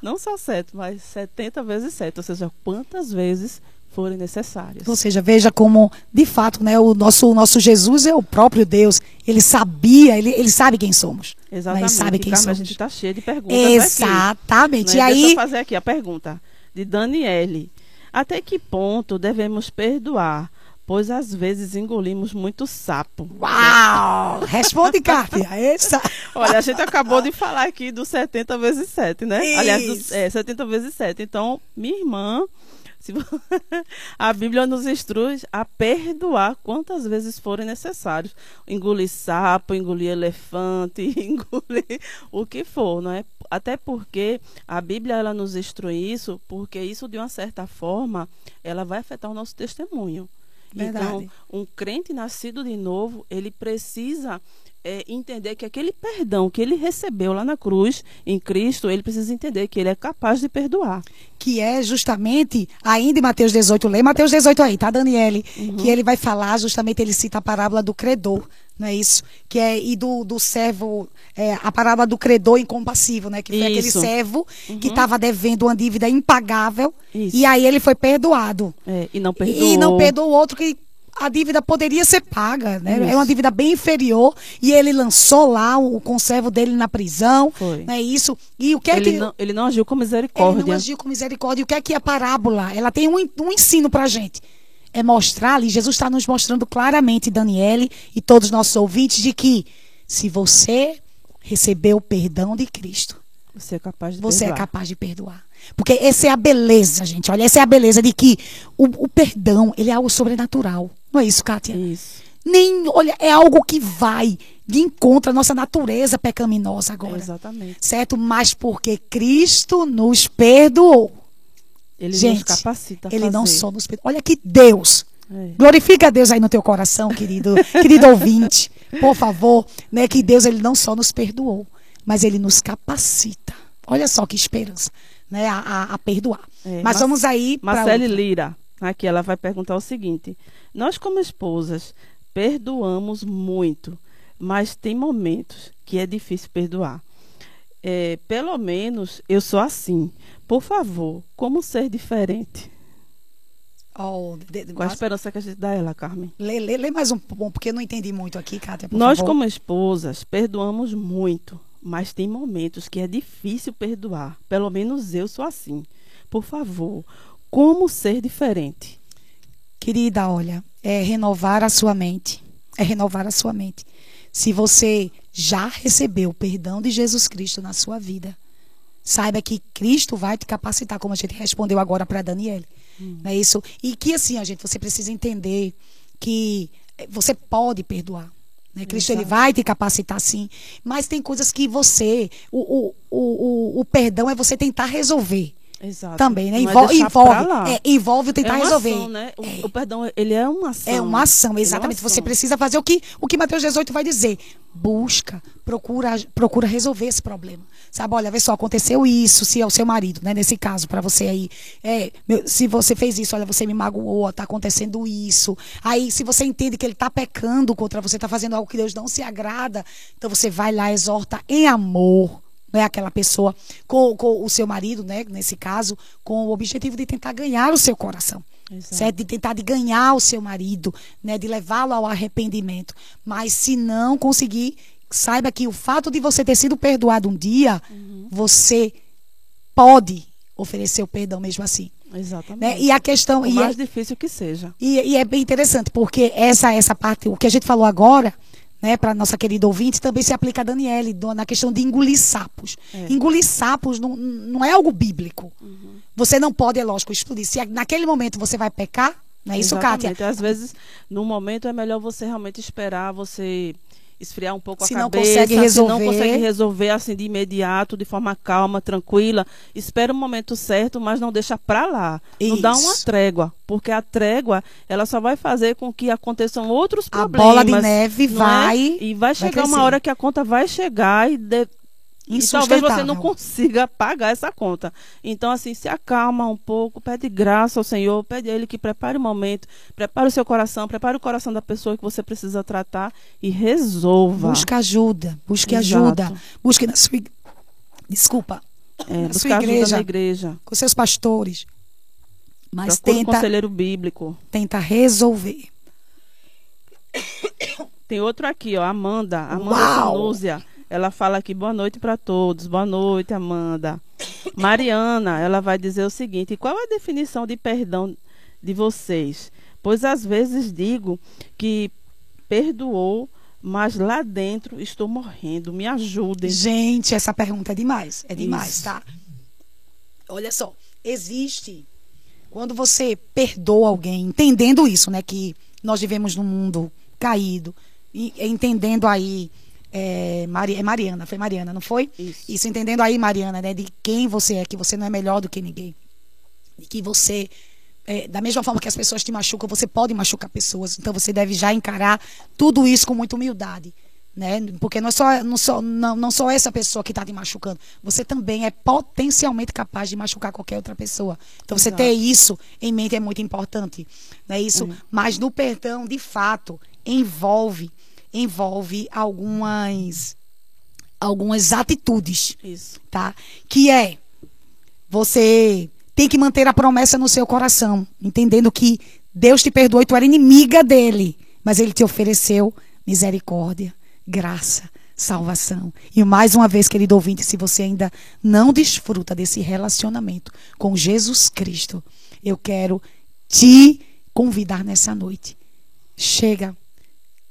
[SPEAKER 2] Não só sete, mas 70 vezes sete, ou seja, quantas vezes forem necessárias.
[SPEAKER 1] Ou seja, veja como, de fato, né, o nosso, o nosso Jesus é o próprio Deus. Ele sabia, ele, ele sabe quem somos. né?
[SPEAKER 2] Exatamente.
[SPEAKER 1] Ele sabe quem
[SPEAKER 2] Carmen, a
[SPEAKER 1] somos.
[SPEAKER 2] gente está cheio de perguntas aqui.
[SPEAKER 1] Exatamente.
[SPEAKER 2] Né?
[SPEAKER 1] E
[SPEAKER 2] Deixa eu
[SPEAKER 1] aí,
[SPEAKER 2] fazer aqui a pergunta de Daniele. Até que ponto devemos perdoar pois às vezes engolimos muito sapo.
[SPEAKER 1] Uau! Responde, Kátia. Essa.
[SPEAKER 2] Olha, a gente acabou de falar aqui do 70 vezes 7, né?
[SPEAKER 1] Isso.
[SPEAKER 2] Aliás, do, é, 70 vezes 7. Então, minha irmã, a Bíblia nos instrui a perdoar quantas vezes forem necessários. Engolir sapo, engolir elefante, engolir o que for, não é? Até porque a Bíblia ela nos instrui isso, porque isso de uma certa forma, ela vai afetar o nosso testemunho.
[SPEAKER 1] Verdade.
[SPEAKER 2] Então, um crente nascido de novo, ele precisa é, entender que aquele perdão que ele recebeu lá na cruz, em Cristo, ele precisa entender que ele é capaz de perdoar.
[SPEAKER 1] que é justamente, ainda em Mateus 18, lê Mateus 18 aí, tá, Daniele?
[SPEAKER 2] Uhum.
[SPEAKER 1] Que ele vai falar, justamente, ele cita a parábola do credor, não é isso? Que é, e do, do servo, é, a parábola do credor incompassivo, né? Que foi aquele
[SPEAKER 2] Isso. Uhum.
[SPEAKER 1] servo que estava devendo uma dívida impagável,
[SPEAKER 2] Isso.
[SPEAKER 1] e aí ele foi perdoado.
[SPEAKER 2] É, e não perdoou.
[SPEAKER 1] E não perdoou o outro que a dívida poderia ser paga, né?
[SPEAKER 2] Isso.
[SPEAKER 1] É uma dívida bem inferior e ele lançou lá o conservo dele na prisão,
[SPEAKER 2] Foi.
[SPEAKER 1] não é isso? E o que é
[SPEAKER 2] ele,
[SPEAKER 1] que
[SPEAKER 2] não, ele não agiu com
[SPEAKER 1] ele
[SPEAKER 2] misericórdia.
[SPEAKER 1] não agiu com misericórdia. E o que é que a parábola? Ela tem um, um ensino pra gente. É mostrar ali, Jesus está nos mostrando claramente, Daniele e todos os nossos ouvintes, de que se você recebeu o perdão de Cristo,
[SPEAKER 2] Você é capaz de
[SPEAKER 1] você é
[SPEAKER 2] perdoar.
[SPEAKER 1] capaz de perdoar. Porque essa é a beleza, gente. Olha, essa é a beleza de que o, o perdão, ele é algo sobrenatural. Não é isso, Kátia?
[SPEAKER 2] Isso.
[SPEAKER 1] Nem, olha, é algo que vai de encontro à nossa natureza pecaminosa agora.
[SPEAKER 2] Exatamente.
[SPEAKER 1] Certo? Mas porque Cristo nos perdoou.
[SPEAKER 2] Ele
[SPEAKER 1] Gente,
[SPEAKER 2] nos capacita a
[SPEAKER 1] Ele não
[SPEAKER 2] fazer.
[SPEAKER 1] só nos perdoa. Olha que Deus.
[SPEAKER 2] É.
[SPEAKER 1] Glorifica a Deus aí no teu coração, querido, querido ouvinte. Por favor, né, que Deus ele não só nos perdoou, mas ele nos capacita. Olha só que esperança, né, a, a- perdoar.
[SPEAKER 2] É,
[SPEAKER 1] mas
[SPEAKER 2] Mas-
[SPEAKER 1] vamos aí
[SPEAKER 2] Marcele Lira, aqui ela vai perguntar o seguinte: Nós, como esposas, perdoamos muito, mas tem momentos que é difícil perdoar. É, pelo menos eu sou assim. Por favor, como ser diferente?
[SPEAKER 1] oh, de- de-
[SPEAKER 2] Qual a esperança que a gente dá a ela, Carmen?
[SPEAKER 1] lê, lê, lê mais um pouco, porque eu não entendi muito aqui, Kátia, por
[SPEAKER 2] Nós,
[SPEAKER 1] favor.
[SPEAKER 2] como esposas, perdoamos muito, mas tem momentos que é difícil perdoar. Pelo menos eu sou assim. Por favor, como ser diferente?
[SPEAKER 1] Querida, olha, é renovar a sua mente. É renovar a sua mente. Se você já recebeu o perdão de Jesus Cristo na sua vida, saiba que Cristo vai te capacitar, como a gente respondeu agora para Daniele. Não é isso? E que assim, a gente, você precisa entender que você pode perdoar. Né? Cristo ele vai te capacitar sim, mas tem coisas que você, o, o, o, o perdão é você tentar resolver
[SPEAKER 2] Exato.
[SPEAKER 1] também, né?
[SPEAKER 2] É
[SPEAKER 1] Envol-
[SPEAKER 2] deixar
[SPEAKER 1] envolve, é, envolve o tentar
[SPEAKER 2] é uma
[SPEAKER 1] resolver.
[SPEAKER 2] Ação, né? o, o perdão, ele é uma ação.
[SPEAKER 1] É uma ação,
[SPEAKER 2] é uma
[SPEAKER 1] exatamente. Você
[SPEAKER 2] ação.
[SPEAKER 1] precisa fazer o que, o que Mateus 18 vai dizer. Busca, procura, procura resolver esse problema. Sabe, olha, vê só, aconteceu isso, se é o seu marido, né? Nesse caso, para você aí. É, meu, se você fez isso, olha, você me magoou, tá acontecendo isso. Aí, se você entende que ele tá pecando contra você, tá fazendo algo que Deus não se agrada, então você vai lá, exorta em amor né, aquela pessoa com, com o seu marido, né, nesse caso, com o objetivo de tentar ganhar o seu coração.
[SPEAKER 2] Exato.
[SPEAKER 1] Certo? De tentar de ganhar o seu marido, né, de levá-lo ao arrependimento. Mas se não conseguir, saiba que o fato de você ter sido perdoado um dia,
[SPEAKER 2] Uhum.
[SPEAKER 1] você pode oferecer o perdão mesmo assim.
[SPEAKER 2] Exatamente.
[SPEAKER 1] Né? E a questão. E
[SPEAKER 2] mais
[SPEAKER 1] é-
[SPEAKER 2] difícil que seja.
[SPEAKER 1] e, e é bem interessante, porque essa, essa parte, o que a gente falou agora, né, para nossa querida ouvinte, também se aplica a Daniele, na questão de engolir sapos.
[SPEAKER 2] É.
[SPEAKER 1] Engolir sapos não, não é algo bíblico. Você não pode, é lógico, explodir. Se naquele momento você vai pecar, não é isso, Kátia?
[SPEAKER 2] Exatamente. Às vezes, no momento, é melhor você realmente esperar, você esfriar um pouco
[SPEAKER 1] Se
[SPEAKER 2] a
[SPEAKER 1] não
[SPEAKER 2] cabeça.
[SPEAKER 1] consegue
[SPEAKER 2] Se não
[SPEAKER 1] resolver.
[SPEAKER 2] consegue resolver assim de imediato, de forma calma, tranquila, espera o momento certo, mas não deixa pra lá. Não dá uma
[SPEAKER 1] Isso.
[SPEAKER 2] trégua, porque a trégua, ela só vai fazer com que aconteçam outros
[SPEAKER 1] A
[SPEAKER 2] problemas.
[SPEAKER 1] bola de neve
[SPEAKER 2] não
[SPEAKER 1] vai-
[SPEAKER 2] É? E vai chegar
[SPEAKER 1] crescer.
[SPEAKER 2] uma hora que a conta vai chegar e... de- E talvez você não consiga pagar essa conta. Então, assim, se acalma um pouco, pede graça ao Senhor, pede a Ele que prepare o momento, prepare o seu coração, prepare o coração da pessoa que você precisa tratar e resolva.
[SPEAKER 1] Busca ajuda, busque
[SPEAKER 2] Exato.
[SPEAKER 1] ajuda. Busque na sua. Desculpa.
[SPEAKER 2] é,
[SPEAKER 1] na sua
[SPEAKER 2] ajuda
[SPEAKER 1] igreja.
[SPEAKER 2] na igreja.
[SPEAKER 1] Com seus pastores. Mas
[SPEAKER 2] Procure um
[SPEAKER 1] tenta,
[SPEAKER 2] conselheiro bíblico.
[SPEAKER 1] tenta resolver.
[SPEAKER 2] Tem outro aqui, ó, Amanda. Amanda
[SPEAKER 1] Uau!
[SPEAKER 2] Sanúzia. Ela fala aqui, boa noite para todos. Boa noite, Amanda. Mariana, ela vai dizer o seguinte: qual é a definição de perdão de vocês? Pois às vezes digo que perdoou, mas lá dentro estou morrendo. Me ajudem.
[SPEAKER 1] Gente, essa pergunta é demais. É demais,
[SPEAKER 2] Isso.
[SPEAKER 1] tá? Olha só, existe quando você perdoa alguém, entendendo isso, né, que nós vivemos num mundo caído, e, entendendo aí é, Mari, é Mariana, foi Mariana, não foi?
[SPEAKER 2] Isso.
[SPEAKER 1] entendendo aí, Mariana, né, de quem você é, que você não é melhor do que ninguém, de que você é, da mesma forma que as pessoas te machucam, você pode machucar pessoas. Então você deve já encarar tudo isso com muita humildade. Né? Porque não, é só, não, só, não, não só essa pessoa que está te machucando, você também é potencialmente capaz de machucar qualquer outra pessoa. Então você
[SPEAKER 2] Exato.
[SPEAKER 1] ter isso em mente é muito importante. Né? Isso, Mas no perdão, de fato, envolve, envolve algumas, algumas atitudes
[SPEAKER 2] Isso.
[SPEAKER 1] tá? Que é você tem que manter a promessa no seu coração, entendendo que Deus te perdoou e tu era inimiga dele, mas ele te ofereceu misericórdia, graça, salvação. E mais uma vez, querido ouvinte, se você ainda não desfruta desse relacionamento com Jesus Cristo, eu quero te convidar nessa noite. Chega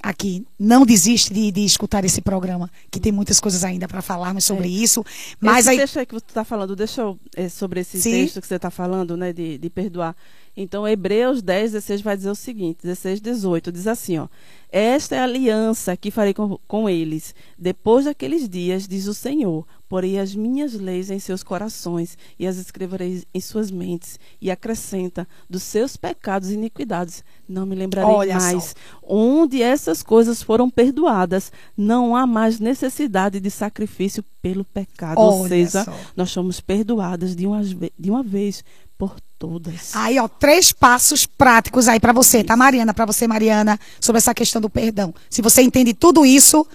[SPEAKER 1] aqui, não desiste de, de escutar esse programa, que tem muitas coisas ainda para falarmos sobre isso. Mas
[SPEAKER 2] esse
[SPEAKER 1] aí,
[SPEAKER 2] texto aí que você está falando, deixa eu, é, sobre esse
[SPEAKER 1] Sim.
[SPEAKER 2] texto que você está falando, né, de, de perdoar. Então, Hebreus 10, 16 vai dizer o seguinte, 16, 18, diz assim, ó. Esta é a aliança que farei com, com eles. Depois daqueles dias, diz o Senhor, porei as minhas leis em seus corações e as escreverei em suas mentes. E acrescenta, dos seus pecados e iniquidades, não me lembrarei
[SPEAKER 1] Olha só.
[SPEAKER 2] mais. Onde essas coisas foram perdoadas, não há mais necessidade de sacrifício pelo pecado. Ou
[SPEAKER 1] Olha
[SPEAKER 2] seja,
[SPEAKER 1] só.
[SPEAKER 2] nós somos perdoadas de uma, de uma vez por todas.
[SPEAKER 1] Aí, ó, três passos práticos aí pra você, tá, Mariana? Pra você, Mariana, sobre essa questão do perdão. Se você entende tudo isso,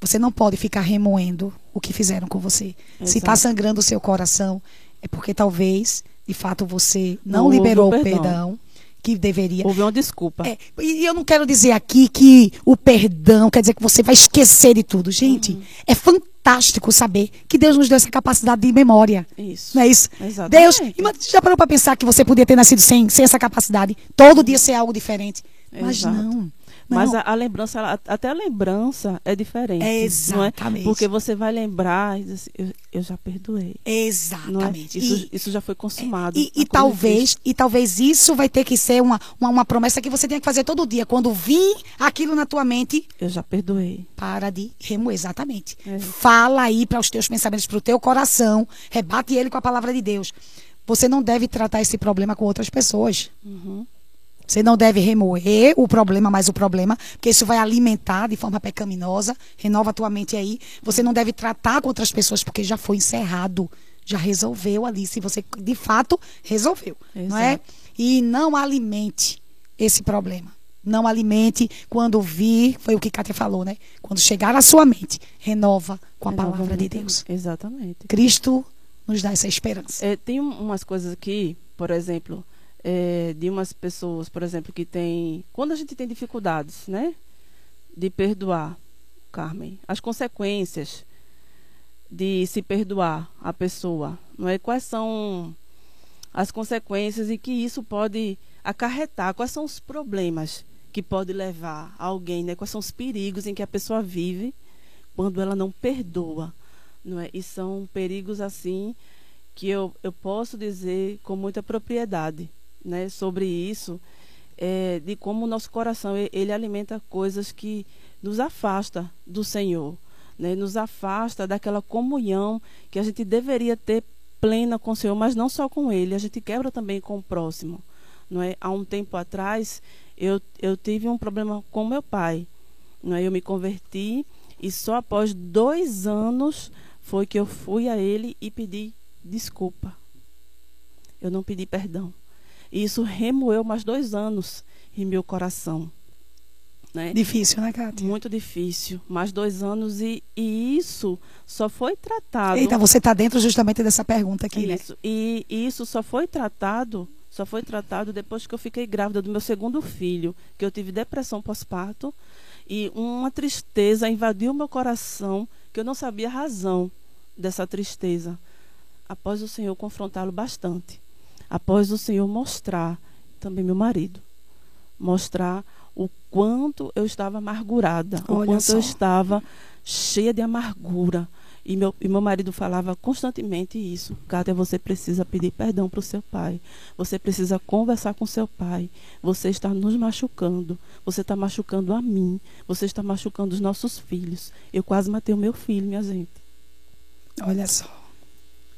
[SPEAKER 1] você não pode ficar remoendo o que fizeram com você. Se tá
[SPEAKER 2] Exato.
[SPEAKER 1] sangrando o seu coração, é porque talvez, de fato, você não,
[SPEAKER 2] Não
[SPEAKER 1] liberou
[SPEAKER 2] o
[SPEAKER 1] o
[SPEAKER 2] perdão.
[SPEAKER 1] perdão que deveria.
[SPEAKER 2] Houve uma desculpa.
[SPEAKER 1] É, e eu não quero dizer aqui que o perdão quer dizer que você vai esquecer de tudo. Gente,
[SPEAKER 2] Uhum.
[SPEAKER 1] é fantástico saber que Deus nos deu essa capacidade de memória.
[SPEAKER 2] Isso.
[SPEAKER 1] Não é isso?
[SPEAKER 2] Exatamente.
[SPEAKER 1] Deus, e já parou para pensar que você podia ter nascido sem, sem essa capacidade? Todo dia ser algo diferente. Mas
[SPEAKER 2] Exato.
[SPEAKER 1] não.
[SPEAKER 2] Mas a, a lembrança, ela- até a lembrança é diferente.
[SPEAKER 1] É,
[SPEAKER 2] Não é?
[SPEAKER 1] exatamente.
[SPEAKER 2] Porque você vai lembrar e diz assim, eu, eu já perdoei. É?
[SPEAKER 1] Exatamente.
[SPEAKER 2] Isso,
[SPEAKER 1] E-
[SPEAKER 2] isso já foi consumado.
[SPEAKER 1] E, e talvez, e talvez isso vai ter que ser uma, uma, uma promessa que você tenha que fazer todo dia. Quando vir aquilo na tua mente,
[SPEAKER 2] Eu já perdoei.
[SPEAKER 1] para de remoer, exatamente.
[SPEAKER 2] É.
[SPEAKER 1] Fala aí para os teus pensamentos, para o teu coração, rebate ele com a palavra de Deus. Você não deve tratar esse problema com outras pessoas.
[SPEAKER 2] Uhum.
[SPEAKER 1] Você não deve remoer o problema mais o problema, porque isso vai alimentar de forma pecaminosa. Renova a tua mente aí. Você não deve tratar com outras pessoas, porque já foi encerrado. Já resolveu ali, se você de fato resolveu. Não é?
[SPEAKER 2] Exato.
[SPEAKER 1] E não alimente esse problema. Não alimente quando vir, foi o que Kátia falou, né? Quando chegar à sua mente, renova com a palavra de. Deus.
[SPEAKER 2] Exatamente.
[SPEAKER 1] Cristo nos dá essa esperança.
[SPEAKER 2] É, tem um- umas coisas aqui, por exemplo, é, de umas pessoas, por exemplo, que tem. Quando a gente tem dificuldades, né? De perdoar, Carmen, as consequências de se perdoar a pessoa, não é? Quais são as consequências e que isso pode acarretar? Quais são os problemas que pode levar alguém, né? Quais são os perigos em que a pessoa vive quando ela não perdoa, não é? E são perigos assim que eu, eu posso dizer com muita propriedade, né? Sobre isso, é, de como o nosso coração ele alimenta coisas que nos afasta do Senhor, né? Nos afasta daquela comunhão que a gente deveria ter plena com o Senhor, mas não só com Ele, a gente quebra também com o próximo, não é? Há um tempo atrás eu eu tive um problema com meu pai, não é? Eu me converti e só após dois anos foi que eu fui a ele e pedi desculpa. Eu não pedi perdão. E isso remoeu mais dois anos em meu coração. Né?
[SPEAKER 1] Difícil, né, Kátia?
[SPEAKER 2] Muito difícil. Mais dois anos e, e isso só foi tratado.
[SPEAKER 1] Eita, você está dentro justamente dessa pergunta aqui, né?
[SPEAKER 2] Isso. E, e isso só foi tratado, só foi tratado depois que eu fiquei grávida do meu segundo filho, que eu tive depressão pós-parto e uma tristeza invadiu meu coração que eu não sabia a razão dessa tristeza. Após o Senhor confrontá-lo bastante, após o Senhor mostrar também meu marido, mostrar o quanto eu estava amargurada,
[SPEAKER 1] Olha
[SPEAKER 2] o quanto
[SPEAKER 1] só.
[SPEAKER 2] eu estava cheia de amargura. E meu, e meu marido falava constantemente isso. Kátia, você precisa pedir perdão para o seu pai. Você precisa conversar com seu pai. Você está nos machucando. Você está machucando a mim. Você está machucando os nossos filhos. Eu quase matei o meu filho, minha gente.
[SPEAKER 1] Olha só.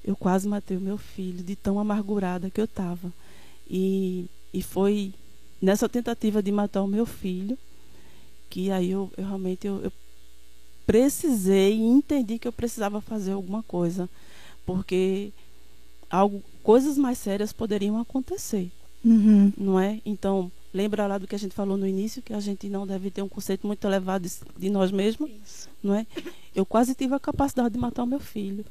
[SPEAKER 2] Eu quase matei o meu filho de tão amargurada que eu estava. E, e foi nessa tentativa de matar o meu filho que aí eu, eu realmente eu, eu precisei e entendi que eu precisava fazer alguma coisa, porque algo, coisas mais sérias poderiam acontecer,
[SPEAKER 1] Uhum.
[SPEAKER 2] não é? Então, lembra lá do que a gente falou no início, que a gente não deve ter um conceito muito elevado de, de nós mesmos, não é? Eu quase tive a capacidade de matar o meu filho.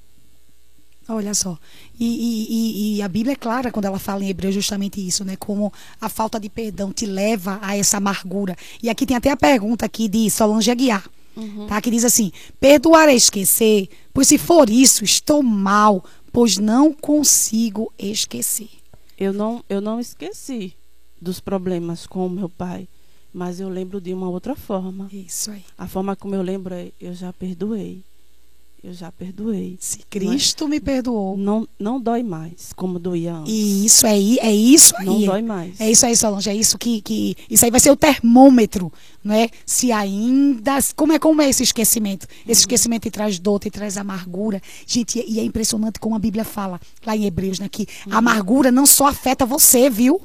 [SPEAKER 1] Olha só. E, e- e- a Bíblia é clara quando ela fala em Hebreu justamente isso, né? Como a falta de perdão te leva a essa amargura. E aqui tem até a pergunta aqui de Solange Aguiar, tá? Que diz assim: perdoar é esquecer, pois se for isso, estou mal, pois não consigo esquecer.
[SPEAKER 2] Eu não, eu não esqueci dos problemas com o meu pai, mas eu lembro de uma outra forma.
[SPEAKER 1] Isso aí.
[SPEAKER 2] A forma como eu lembro é: eu já perdoei. Eu já perdoei.
[SPEAKER 1] Se Cristo me perdoou.
[SPEAKER 2] Não, não dói mais como doía antes.
[SPEAKER 1] E isso aí, é isso aí.
[SPEAKER 2] Não dói mais.
[SPEAKER 1] É isso aí, Solange. É isso que, que. Isso aí vai ser o termômetro, não é? Se ainda. Como é, como é esse esquecimento? Esse esquecimento te traz dor, te traz amargura. Gente, e é impressionante como a Bíblia fala, lá em Hebreus, né? Que a amargura não só afeta você, viu?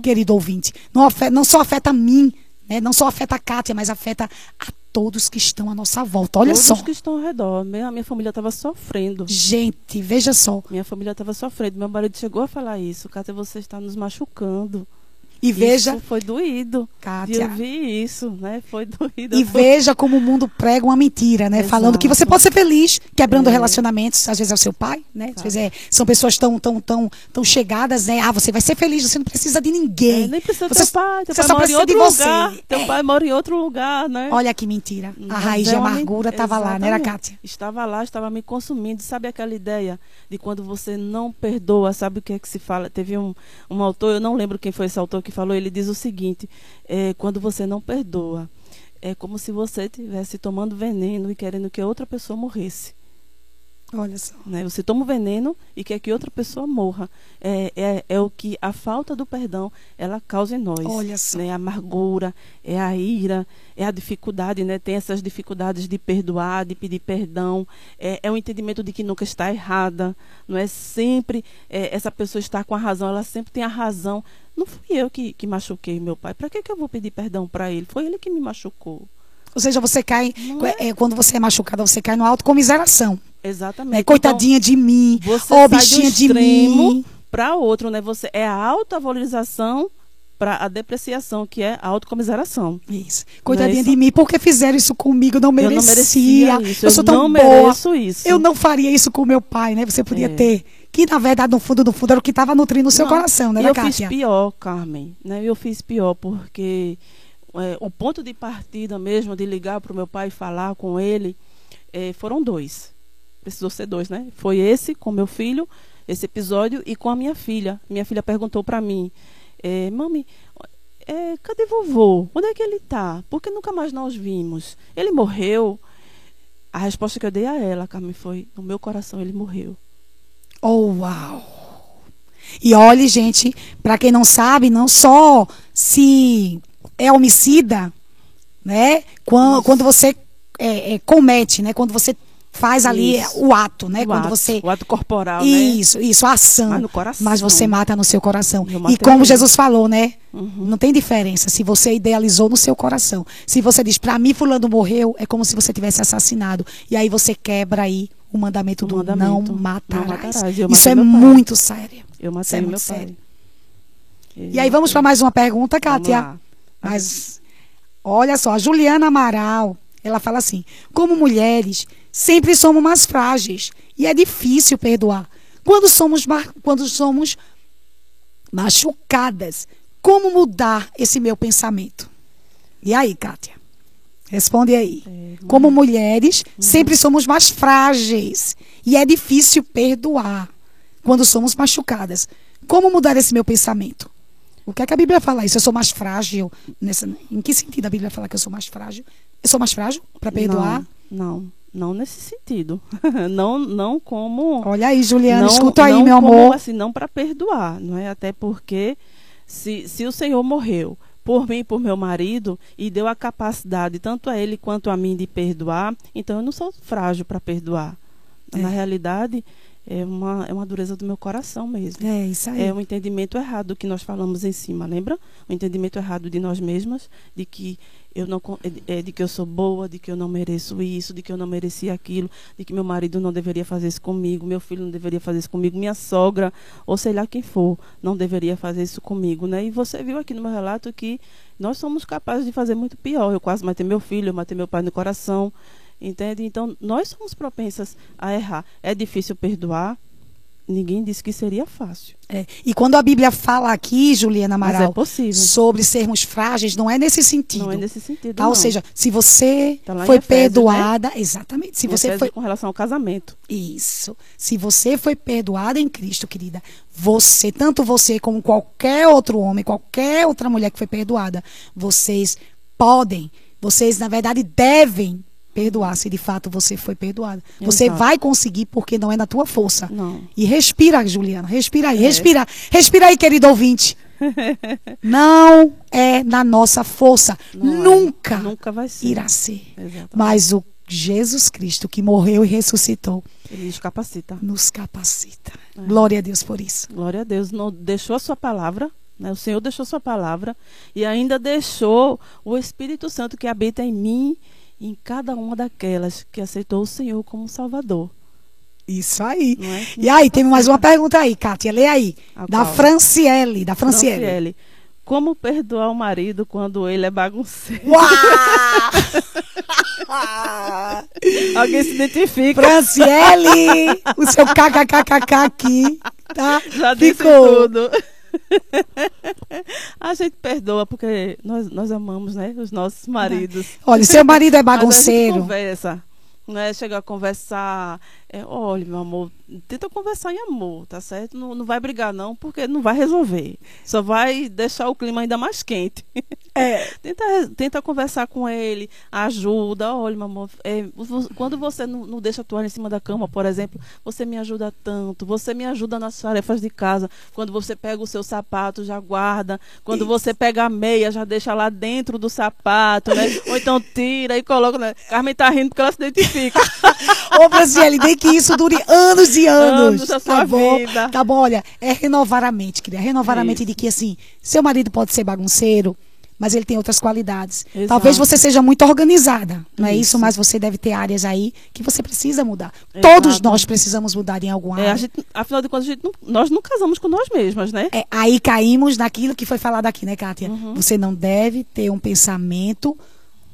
[SPEAKER 1] Querido ouvinte. Não, afeta, não só afeta a mim, né? Não só afeta a Kátia, mas afeta a todos que estão à nossa volta. Olha
[SPEAKER 2] Todos
[SPEAKER 1] só.
[SPEAKER 2] que estão ao redor. Minha, minha família estava sofrendo.
[SPEAKER 1] Gente, veja só.
[SPEAKER 2] Minha família estava sofrendo. Meu marido chegou a falar isso. Cátia, você está nos machucando.
[SPEAKER 1] E veja.
[SPEAKER 2] Isso foi doído. De
[SPEAKER 1] Kátia.
[SPEAKER 2] ouvir isso, né? Foi doído.
[SPEAKER 1] E veja como o mundo prega uma mentira, né?
[SPEAKER 2] Exato.
[SPEAKER 1] Falando que você pode ser feliz, quebrando
[SPEAKER 2] É.
[SPEAKER 1] relacionamentos, às vezes é o seu pai, né? Às vezes é, são pessoas tão, tão, tão, tão chegadas, né? Ah, você vai ser feliz, você não precisa de ninguém.
[SPEAKER 2] É, nem precisa do
[SPEAKER 1] você,
[SPEAKER 2] teu pai. Teu
[SPEAKER 1] você
[SPEAKER 2] pai
[SPEAKER 1] só precisa de você.
[SPEAKER 2] lugar. Teu
[SPEAKER 1] É.
[SPEAKER 2] pai mora em outro lugar, né?
[SPEAKER 1] Olha que mentira. A
[SPEAKER 2] Mas
[SPEAKER 1] raiz de
[SPEAKER 2] é men-
[SPEAKER 1] amargura estava lá, né, era. Kátia?
[SPEAKER 2] Estava lá, estava me consumindo. Sabe aquela ideia de quando você não perdoa? Sabe o que é que se fala? Teve um, um autor, eu não lembro quem foi esse autor que falou, ele diz o seguinte: é, quando você não perdoa, é como se você estivesse tomando veneno e querendo que outra pessoa morresse.
[SPEAKER 1] Olha só.
[SPEAKER 2] né? Você toma o veneno e quer que outra pessoa morra. É, é, é o que a falta do perdão ela causa em nós.
[SPEAKER 1] Olha só.
[SPEAKER 2] Né? A amargura, é a ira, é a dificuldade, né? Tem essas dificuldades de perdoar, de pedir perdão. É, é o entendimento de que nunca está errada. Não é sempre é, essa pessoa está com a razão, ela sempre tem a razão. Não fui eu que, que machuquei meu pai. Para que, que eu vou pedir perdão para ele? Foi ele que me machucou.
[SPEAKER 1] Ou seja, você cai,
[SPEAKER 2] Não
[SPEAKER 1] é, quando você é machucada, você cai no autocomiseração.
[SPEAKER 2] Exatamente.
[SPEAKER 1] Né?
[SPEAKER 2] Então,
[SPEAKER 1] Coitadinha de mim,
[SPEAKER 2] Você do
[SPEAKER 1] bichinha de
[SPEAKER 2] extremo
[SPEAKER 1] mim.
[SPEAKER 2] para outro, né? Você é a autovalorização para a depreciação, que é a autocomiseração.
[SPEAKER 1] Isso. Coitadinha
[SPEAKER 2] isso?
[SPEAKER 1] de mim, porque fizeram isso comigo, eu não
[SPEAKER 2] Eu
[SPEAKER 1] merecia.
[SPEAKER 2] não merecia isso.
[SPEAKER 1] Eu sou
[SPEAKER 2] eu
[SPEAKER 1] tão
[SPEAKER 2] não
[SPEAKER 1] boa.
[SPEAKER 2] mereço isso.
[SPEAKER 1] Eu não faria isso com meu pai, né? Você podia
[SPEAKER 2] É.
[SPEAKER 1] ter. Que na verdade, no fundo do fundo, era o que estava nutrindo o seu
[SPEAKER 2] Não,
[SPEAKER 1] coração, né,
[SPEAKER 2] e
[SPEAKER 1] né,
[SPEAKER 2] eu fiz
[SPEAKER 1] Kátia?
[SPEAKER 2] pior, Carmen. Né? Eu fiz pior porque é, o ponto de partida mesmo de ligar para o meu pai e falar com ele é, foram dois. Precisou ser dois, né? Foi esse com meu filho, esse episódio, e com a minha filha. Minha filha perguntou para mim, é, mami, é, cadê vovô? Onde é que ele está? Por que nunca mais nós vimos? Ele morreu? A resposta que eu dei a ela, Carmen, foi: no meu coração ele morreu.
[SPEAKER 1] Oh, uau! E olhe, gente, para quem não sabe, não só se é homicida, né? Quando, quando você é, é, comete, né? Quando você faz ali
[SPEAKER 2] Isso.
[SPEAKER 1] o ato, né?
[SPEAKER 2] o,
[SPEAKER 1] quando
[SPEAKER 2] ato,
[SPEAKER 1] você
[SPEAKER 2] o ato corporal, né?
[SPEAKER 1] Isso, isso, a ação.
[SPEAKER 2] Mas no coração.
[SPEAKER 1] Mas você mata no seu coração. E como. Jesus falou, né?
[SPEAKER 2] Uhum.
[SPEAKER 1] Não tem diferença se você idealizou no seu coração. Se você diz, para mim fulano morreu, é como se você tivesse assassinado. E aí você quebra aí o mandamento
[SPEAKER 2] O
[SPEAKER 1] do
[SPEAKER 2] mandamento,
[SPEAKER 1] não matarás.
[SPEAKER 2] não matarás.
[SPEAKER 1] Isso é muito sério.
[SPEAKER 2] Eu
[SPEAKER 1] Isso
[SPEAKER 2] matei
[SPEAKER 1] é
[SPEAKER 2] meu
[SPEAKER 1] muito
[SPEAKER 2] pai.
[SPEAKER 1] sério. E aí vamos para mais uma pergunta, Kátia. Mas olha só, a Juliana Amaral, ela fala assim: como mulheres, sempre somos mais frágeis e é difícil perdoar. Quando somos, quando somos machucadas, como mudar esse meu pensamento? E aí, Kátia? Responde aí.
[SPEAKER 2] É,
[SPEAKER 1] Como mulheres,
[SPEAKER 2] Uhum.
[SPEAKER 1] sempre somos mais frágeis e é difícil perdoar quando somos machucadas. Como mudar esse meu pensamento? O que é que a Bíblia fala isso? Eu sou mais frágil. Nessa, em que sentido a Bíblia fala que eu sou mais frágil? Eu sou mais frágil para perdoar?
[SPEAKER 2] Não, não, não nesse sentido. não, não como.
[SPEAKER 1] Olha aí, Juliana,
[SPEAKER 2] não,
[SPEAKER 1] escuta aí, meu
[SPEAKER 2] como,
[SPEAKER 1] amor.
[SPEAKER 2] Assim, não para perdoar, não é? Até porque se, se o Senhor morreu por mim por meu marido e deu a capacidade tanto a ele quanto a mim de perdoar, então eu não sou frágil para perdoar.
[SPEAKER 1] É.
[SPEAKER 2] Na realidade, é uma, é uma dureza do meu coração mesmo.
[SPEAKER 1] É isso aí.
[SPEAKER 2] É um entendimento errado do que nós falamos em cima, lembra? Um entendimento errado de nós mesmas, de que eu não é, é, de que eu sou boa, de que eu não mereço isso, de que eu não merecia aquilo, de que meu marido não deveria fazer isso comigo, meu filho não deveria fazer isso comigo, minha sogra, ou sei lá quem for, não deveria fazer isso comigo, né? E você viu aqui no meu relato que nós somos capazes de fazer muito pior. Eu quase matei meu filho, eu matei meu pai no coração, entende? Então, nós somos propensas a errar. É difícil perdoar? Ninguém disse que seria fácil.
[SPEAKER 1] É. E quando a Bíblia fala aqui, Juliana
[SPEAKER 2] Mas
[SPEAKER 1] Amaral,
[SPEAKER 2] é
[SPEAKER 1] sobre sermos frágeis, não é nesse sentido.
[SPEAKER 2] Não é nesse sentido.
[SPEAKER 1] Tá?
[SPEAKER 2] não.
[SPEAKER 1] Ou seja, se você
[SPEAKER 2] Tá
[SPEAKER 1] foi
[SPEAKER 2] Efésios, né?
[SPEAKER 1] perdoada, exatamente. Se
[SPEAKER 2] Em
[SPEAKER 1] você
[SPEAKER 2] Efésios
[SPEAKER 1] foi
[SPEAKER 2] com relação ao casamento.
[SPEAKER 1] Isso. Se você foi perdoada em Cristo, querida, você, tanto você como qualquer outro homem, qualquer outra mulher que foi perdoada, vocês podem, vocês na verdade devem perdoar se de fato você foi perdoada. Você
[SPEAKER 2] Exato.
[SPEAKER 1] vai conseguir porque não é na tua força.
[SPEAKER 2] Não.
[SPEAKER 1] E respira, Juliana, respira aí,
[SPEAKER 2] É.
[SPEAKER 1] respira. Respira aí, querido ouvinte. não é na nossa força.
[SPEAKER 2] Não é.
[SPEAKER 1] Nunca
[SPEAKER 2] Nunca vai ser.
[SPEAKER 1] irá ser.
[SPEAKER 2] Exatamente.
[SPEAKER 1] Mas o Jesus Cristo que morreu e ressuscitou
[SPEAKER 2] Ele nos capacita.
[SPEAKER 1] nos capacita.
[SPEAKER 2] É.
[SPEAKER 1] Glória a Deus por isso.
[SPEAKER 2] Glória a Deus. Não deixou a sua palavra. Né? O Senhor deixou a sua palavra. E ainda deixou o Espírito Santo que habita em mim em cada uma daquelas que aceitou o Senhor como Salvador.
[SPEAKER 1] Isso aí.
[SPEAKER 2] É?
[SPEAKER 1] E aí, tem mais uma pergunta aí, Kátia. Lê aí.
[SPEAKER 2] A
[SPEAKER 1] Da
[SPEAKER 2] qual?
[SPEAKER 1] Franciele. Da Franciele.
[SPEAKER 2] Franciele. Como perdoar o marido quando ele é bagunceiro?
[SPEAKER 1] Uau!
[SPEAKER 2] Alguém se identifica?
[SPEAKER 1] Franciele! O seu kkkk aqui. Tá?
[SPEAKER 2] Já disse
[SPEAKER 1] Ficou.
[SPEAKER 2] tudo. a gente perdoa porque nós, nós amamos, né? Os nossos maridos.
[SPEAKER 1] Olha, seu marido é bagunceiro.
[SPEAKER 2] conversa, né? Chega a conversar. É, olha, meu amor, tenta conversar em amor, tá certo? Não, não vai brigar, não, porque não vai resolver. Só vai deixar o clima ainda mais quente.
[SPEAKER 1] É.
[SPEAKER 2] Tenta, tenta conversar com ele, ajuda. Olha, meu amor, é, quando você não, não deixa a toalha em cima da cama, por exemplo, você me ajuda tanto, você me ajuda nas tarefas de casa. Quando você pega o seu sapato, já guarda. Quando você pega a meia, já deixa lá dentro do sapato, né? Ou então tira e coloca. Né? Carmen tá rindo porque ela se identifica.
[SPEAKER 1] Ô, Franciele, nem que isso dure anos e anos.
[SPEAKER 2] Anos da
[SPEAKER 1] tá bom?
[SPEAKER 2] vida.
[SPEAKER 1] Tá bom, olha, é renovar a mente, querida. Renovar a mente
[SPEAKER 2] Isso.
[SPEAKER 1] de que, assim, seu marido pode ser bagunceiro, mas ele tem outras qualidades.
[SPEAKER 2] Exato.
[SPEAKER 1] Talvez você seja muito organizada, não é isso?
[SPEAKER 2] Isso.
[SPEAKER 1] Mas você deve ter áreas aí que você precisa mudar. Todos
[SPEAKER 2] Exato.
[SPEAKER 1] nós precisamos mudar em alguma
[SPEAKER 2] É, a
[SPEAKER 1] área.
[SPEAKER 2] gente, afinal de contas, não- nós não casamos com nós mesmas, né?
[SPEAKER 1] É, aí caímos naquilo que foi falado aqui, né, Kátia?
[SPEAKER 2] Uhum.
[SPEAKER 1] Você não deve ter um pensamento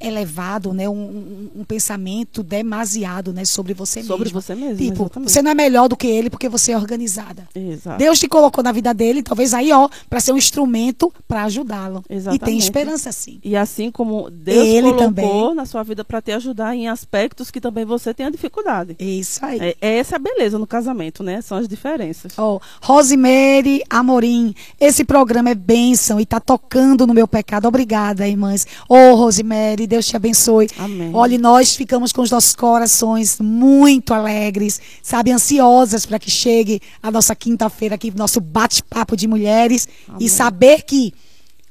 [SPEAKER 1] elevado, né? Um, um- pensamento demasiado, né? Sobre você
[SPEAKER 2] Sobre
[SPEAKER 1] mesma.
[SPEAKER 2] você mesma,
[SPEAKER 1] Tipo,
[SPEAKER 2] exatamente.
[SPEAKER 1] você não é melhor do que ele porque você é organizada.
[SPEAKER 2] Exato.
[SPEAKER 1] Deus te colocou na vida dele, talvez aí, ó, para ser um instrumento para ajudá-lo. E tem esperança sim.
[SPEAKER 2] E assim como Deus
[SPEAKER 1] Ele
[SPEAKER 2] colocou
[SPEAKER 1] também.
[SPEAKER 2] na sua vida para te ajudar em aspectos que também você tenha dificuldade.
[SPEAKER 1] É isso aí.
[SPEAKER 2] É, é essa a beleza no casamento, né? São as diferenças.
[SPEAKER 1] Ó, Rosemary Amorim, esse programa é bênção e tá tocando no meu pecado. Obrigada, irmãs. Ô, Rosemary, Deus te abençoe.
[SPEAKER 2] Amém.
[SPEAKER 1] Olha, nós ficamos com os nossos corações muito alegres, sabe, ansiosas para que chegue a nossa quinta-feira aqui, nosso bate-papo de mulheres
[SPEAKER 2] Amém.
[SPEAKER 1] e saber que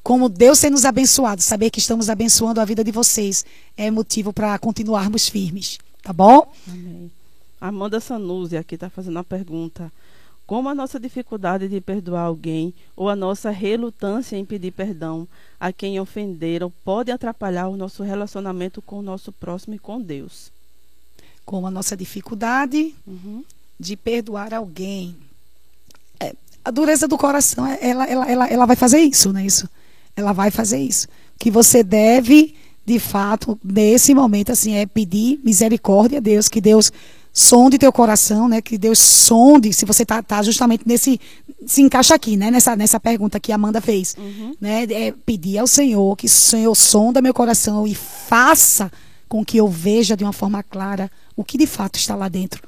[SPEAKER 1] como Deus tem nos abençoado, saber que estamos abençoando a vida de vocês é motivo para continuarmos firmes, tá bom?
[SPEAKER 2] Amém. Amanda Sanuzzi aqui está fazendo uma pergunta. Como a nossa dificuldade de perdoar alguém ou a nossa relutância em pedir perdão a quem ofenderam pode atrapalhar o nosso relacionamento com o nosso próximo e com Deus?
[SPEAKER 1] Com a nossa dificuldade
[SPEAKER 2] Uhum.
[SPEAKER 1] de perdoar alguém. É, a dureza do coração, é- ela, ela, ela, ela vai fazer isso, não é isso? Ela vai fazer isso. Que você deve, de fato, nesse momento, assim, é pedir misericórdia a Deus, que Deus sonde teu coração, né? Que Deus sonde, se você tá, tá justamente nesse, se encaixa aqui, né? Nessa, nessa pergunta que a Amanda fez,
[SPEAKER 2] Uhum.
[SPEAKER 1] né? É pedir ao Senhor que o Senhor sonda meu coração e faça com que eu veja de uma forma clara o que de fato está lá dentro.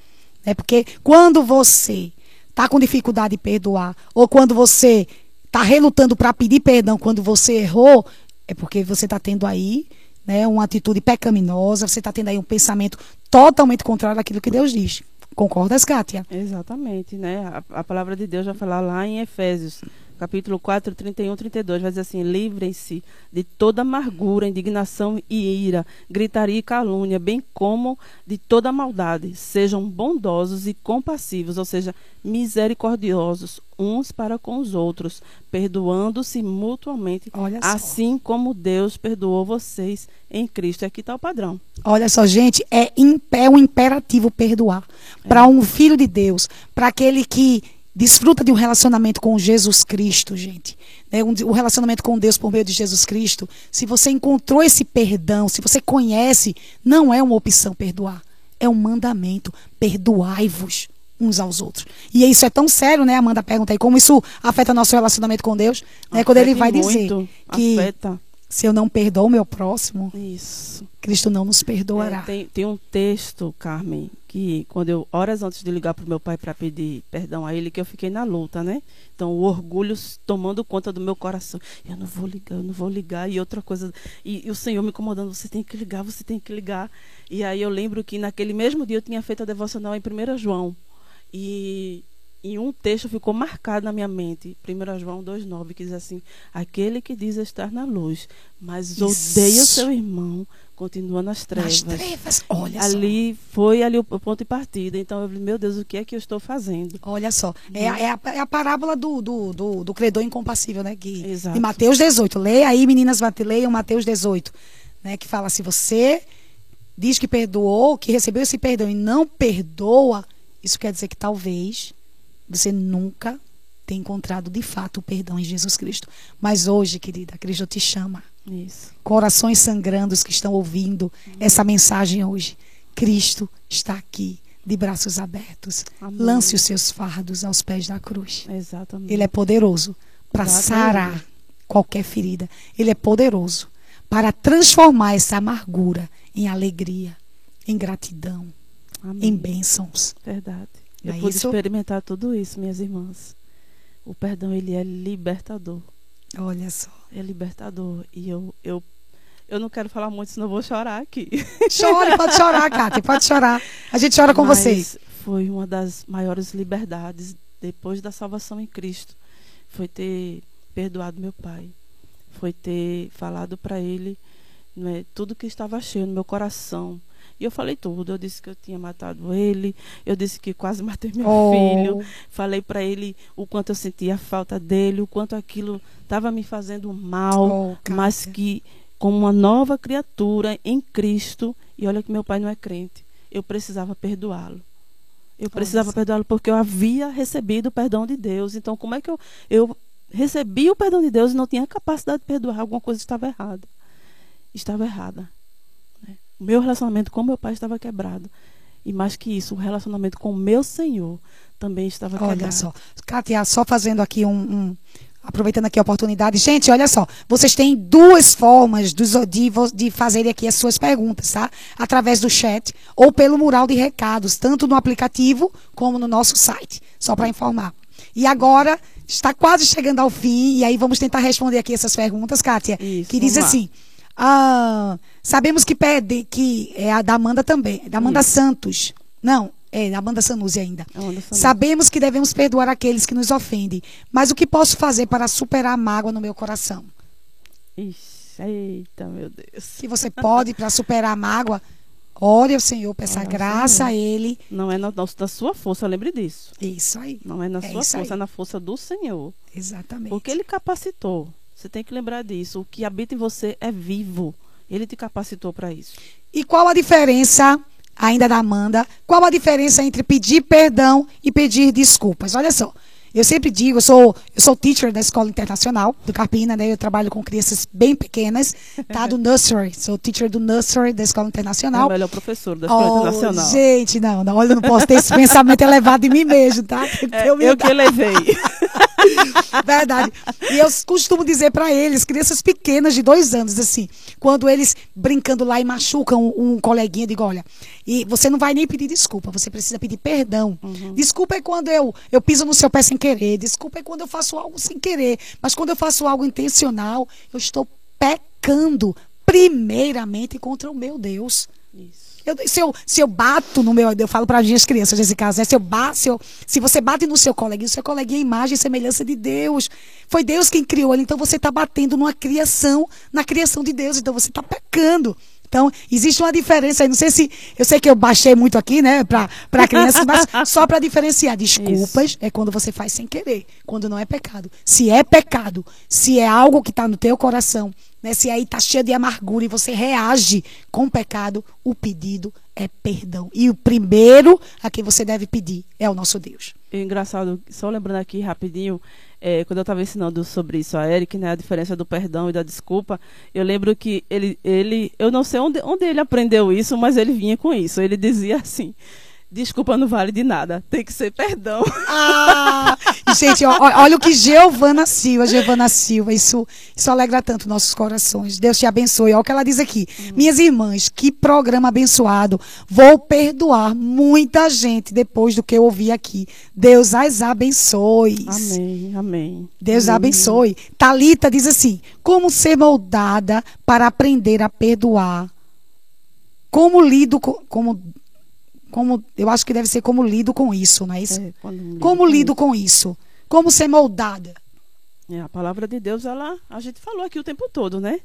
[SPEAKER 1] É porque quando você está com dificuldade de perdoar, ou quando você tá relutando para pedir perdão quando você errou, é porque você está tendo aí né, uma atitude pecaminosa, você está tendo aí um pensamento totalmente contrário àquilo que Deus diz. Concordas, Kátia?
[SPEAKER 2] Exatamente, né? A, a palavra de Deus vai falar lá em Efésios capítulo 4, 31, 32, vai dizer assim: livrem-se de toda amargura, indignação e ira, gritaria e calúnia, bem como de toda maldade. Sejam bondosos e compassivos, ou seja, misericordiosos uns para com os outros, perdoando-se mutuamente, assim como Deus perdoou vocês em Cristo. Aqui está o padrão.
[SPEAKER 1] Olha só, gente, é, é um imperativo perdoar. É. Para um filho de Deus, para aquele que desfruta de um relacionamento com Jesus Cristo, gente. Né? Um, o relacionamento com Deus por meio de Jesus Cristo. Se você encontrou esse perdão, se você conhece, não é uma opção perdoar. É um mandamento. Perdoai-vos uns aos outros. E isso é tão sério, né? Amanda pergunta aí como isso afeta nosso relacionamento com Deus. Né? Quando ele vai muito, dizer que afeta. Se eu não perdoo o meu próximo,
[SPEAKER 2] isso.
[SPEAKER 1] Cristo não nos perdoará. É,
[SPEAKER 2] tem, tem um texto, Carmen, que quando eu, horas antes de ligar para o meu pai para pedir perdão a ele, que eu fiquei na luta, né? Então, o orgulho tomando conta do meu coração. Eu não vou ligar, eu não vou ligar. E outra coisa, e, e, o Senhor me incomodando, você tem que ligar, você tem que ligar. E aí eu lembro que naquele mesmo dia eu tinha feito a devocional em 1 João. E e um texto ficou marcado na minha mente, 1 João 2,9, que diz assim: Aquele que diz estar na luz, mas Isso. odeia o seu irmão, continua nas trevas.
[SPEAKER 1] Nas trevas, olha
[SPEAKER 2] ali só. foi ali o ponto de partida. Então eu falei, meu Deus, o que é que eu estou fazendo?
[SPEAKER 1] Olha só, é, é, a, é a, parábola do, do, do, do, credor incompassível, né? Que, Exato. De Mateus 18. Leia aí, meninas, leiam Mateus 18. Né, que fala, se você diz que perdoou, que recebeu esse perdão e não perdoa, isso quer dizer que talvez você nunca tenha encontrado de fato o perdão em Jesus Cristo. Mas hoje, querida, Cristo te chama
[SPEAKER 2] isso.
[SPEAKER 1] Corações sangrando que estão ouvindo essa mensagem hoje. Cristo está aqui, de braços abertos. Amém. Lance os seus fardos aos pés da cruz.
[SPEAKER 2] Exatamente.
[SPEAKER 1] Ele é poderoso para sarar qualquer ferida. Ele é poderoso para transformar essa amargura em alegria, em gratidão, Amém. em bênçãos.
[SPEAKER 2] Verdade. Eu é pude isso? experimentar tudo isso, minhas irmãs. O perdão, ele é libertador.
[SPEAKER 1] Olha só.
[SPEAKER 2] É libertador. E eu, eu, eu não quero falar muito, senão eu vou chorar aqui.
[SPEAKER 1] Chore, pode chorar, Kátia, pode chorar. A gente chora com Mas vocês.
[SPEAKER 2] Foi uma das maiores liberdades depois da salvação em Cristo. Foi ter perdoado meu pai. Foi ter falado para ele né, tudo que estava cheio no meu coração. E eu falei tudo. Eu disse que eu tinha matado ele. Eu disse que quase matei meu oh. filho. Falei para ele o quanto eu sentia a falta dele, o quanto aquilo estava me fazendo mal, oh, mas que como uma nova criatura em Cristo. E olha que meu pai não é crente. Eu precisava perdoá-lo. Eu precisava perdoá-lo porque eu havia recebido o perdão de Deus. Então, como é que eu, eu recebi o perdão de Deus e não tinha capacidade de perdoar? Alguma coisa estava errada. Estava errada. O meu relacionamento com meu pai estava quebrado. E mais que isso, o relacionamento com o meu Senhor também estava
[SPEAKER 1] olha
[SPEAKER 2] quebrado.
[SPEAKER 1] Olha só. Kátia, só fazendo aqui um, um, Aproveitando aqui a oportunidade. Gente, olha só. Vocês têm duas formas de, de, de fazerem aqui as suas perguntas, tá? Através do chat ou pelo mural de recados, tanto no aplicativo como no nosso site. Só para informar. E agora, está quase chegando ao fim, e aí vamos tentar responder aqui essas perguntas, Kátia. Isso, que diz assim. Ah, sabemos que pede, que é a da Amanda também, da Amanda Isso. Santos. Não, é da Amanda Sanusi ainda. Sabemos que devemos perdoar aqueles que nos ofendem, mas o que posso fazer para superar a mágoa no meu coração?
[SPEAKER 2] Ixi, eita, meu Deus.
[SPEAKER 1] Que você pode para superar a mágoa, ore ao Senhor, peça graça a Ele.
[SPEAKER 2] Não é na, na, sua força, lembre disso.
[SPEAKER 1] Isso aí.
[SPEAKER 2] Não é na é sua força, aí. é na força do Senhor.
[SPEAKER 1] Exatamente.
[SPEAKER 2] Porque Ele capacitou. Você tem que lembrar disso. O que habita em você é vivo. Ele te capacitou para isso.
[SPEAKER 1] E qual a diferença, ainda da Amanda, qual a diferença entre pedir perdão e pedir desculpas? Olha só. Eu sempre digo, eu sou, eu sou teacher da Escola Internacional do Carpina, né? Eu trabalho com crianças bem pequenas, tá? Do nursery. Sou teacher do nursery da Escola Internacional. É
[SPEAKER 2] o melhor professor da Escola oh, Internacional.
[SPEAKER 1] Gente, não, não, olha, eu não posso ter esse pensamento elevado em mim mesmo, tá?
[SPEAKER 2] É, eu que elevei.
[SPEAKER 1] Verdade. E eu costumo dizer para eles, crianças pequenas de dois anos, assim, quando eles brincando lá e machucam um, coleguinha, eu digo, olha, e você não vai nem pedir desculpa, você precisa pedir perdão. Uhum. Desculpa é quando eu, eu piso no seu pé sem querer, desculpa é quando eu faço algo sem querer, mas quando eu faço algo intencional, eu estou pecando primeiramente contra o meu Deus. Isso. Eu, se, eu, se eu bato no meu. Eu falo para as minhas crianças nesse caso, né? Se, eu se, eu, se você bate no seu coleguinha, o seu coleguinha é imagem e semelhança de Deus. Foi Deus quem criou ele. Então você está batendo numa criação, na criação de Deus. Então você está pecando. Então, existe uma diferença aí. Não sei se. Eu sei que eu baixei muito aqui, né, para crianças, mas só para diferenciar. Desculpas Isso. é quando você faz sem querer, quando não é pecado. Se é pecado, se é algo que está no teu coração, né, se aí está cheio de amargura e você reage com o pecado, o pedido é perdão. E o primeiro a quem você deve pedir é o nosso Deus.
[SPEAKER 2] Engraçado, só lembrando aqui rapidinho, é, quando eu estava ensinando sobre isso a Eric, né, a diferença do perdão e da desculpa, eu lembro que ele, ele eu não sei onde, onde ele aprendeu isso, mas ele vinha com isso. Ele dizia assim: Desculpa não vale de nada. Tem que ser perdão.
[SPEAKER 1] Ah, gente, ó, olha o que Giovana Silva, Giovana Silva, isso, isso alegra tanto nossos corações. Deus te abençoe. Olha o que ela diz aqui. Hum. Minhas irmãs, que programa abençoado. Vou perdoar muita gente depois do que eu ouvi aqui. Deus as abençoe.
[SPEAKER 2] Amém, amém.
[SPEAKER 1] Deus
[SPEAKER 2] amém.
[SPEAKER 1] abençoe. Talita diz assim: como ser moldada para aprender a perdoar? Como lido com, como como eu acho que deve ser como lido com isso, não é isso? É, como lido com isso? Como ser moldada?
[SPEAKER 2] É, a palavra de Deus, ela, a gente falou aqui o tempo todo, né?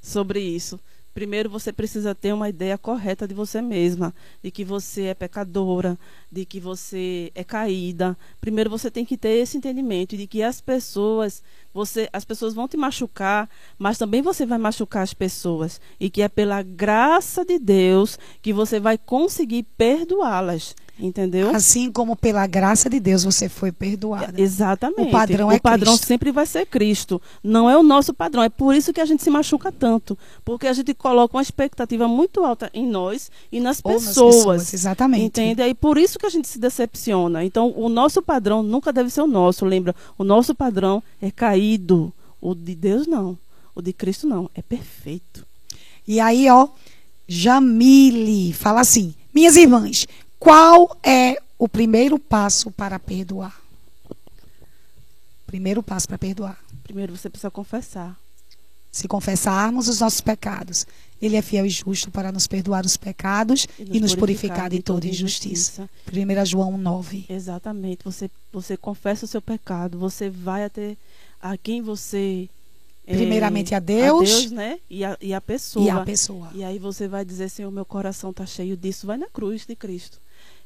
[SPEAKER 2] Sobre isso. Primeiro você precisa ter uma ideia correta de você mesma, de que você é pecadora, de que você é caída. Primeiro você tem que ter esse entendimento de que as pessoas, você, as pessoas vão te machucar, mas também você vai machucar as pessoas e que é pela graça de Deus que você vai conseguir perdoá-las. Entendeu?
[SPEAKER 1] Assim como pela graça de Deus você foi perdoada.
[SPEAKER 2] Exatamente. O padrão é O padrão Cristo. sempre vai ser Cristo. Não é o nosso padrão. É por isso que a gente se machuca tanto. Porque a gente coloca uma expectativa muito alta em nós e nas pessoas. Nas pessoas.
[SPEAKER 1] Exatamente.
[SPEAKER 2] Entende? E por isso que a gente se decepciona. Então, o nosso padrão nunca deve ser o nosso. Lembra? O nosso padrão é caído. O de Deus não. O de Cristo não. É perfeito.
[SPEAKER 1] E aí, ó, Jamile fala assim: Minhas irmãs, qual é o primeiro passo para perdoar? Primeiro passo para perdoar.
[SPEAKER 2] Primeiro você precisa confessar.
[SPEAKER 1] Se confessarmos os nossos pecados, Ele é fiel e justo para nos perdoar os pecados e nos, e nos purificar, de toda injustiça. injustiça. 1 João 9.
[SPEAKER 2] Exatamente. Você, você confessa o seu pecado, você vai até a quem você
[SPEAKER 1] é, Primeiramente a Deus,
[SPEAKER 2] a Deus né? E a, e a pessoa.
[SPEAKER 1] E a pessoa.
[SPEAKER 2] E aí você vai dizer, Senhor, meu coração está cheio disso. Vai na cruz de Cristo.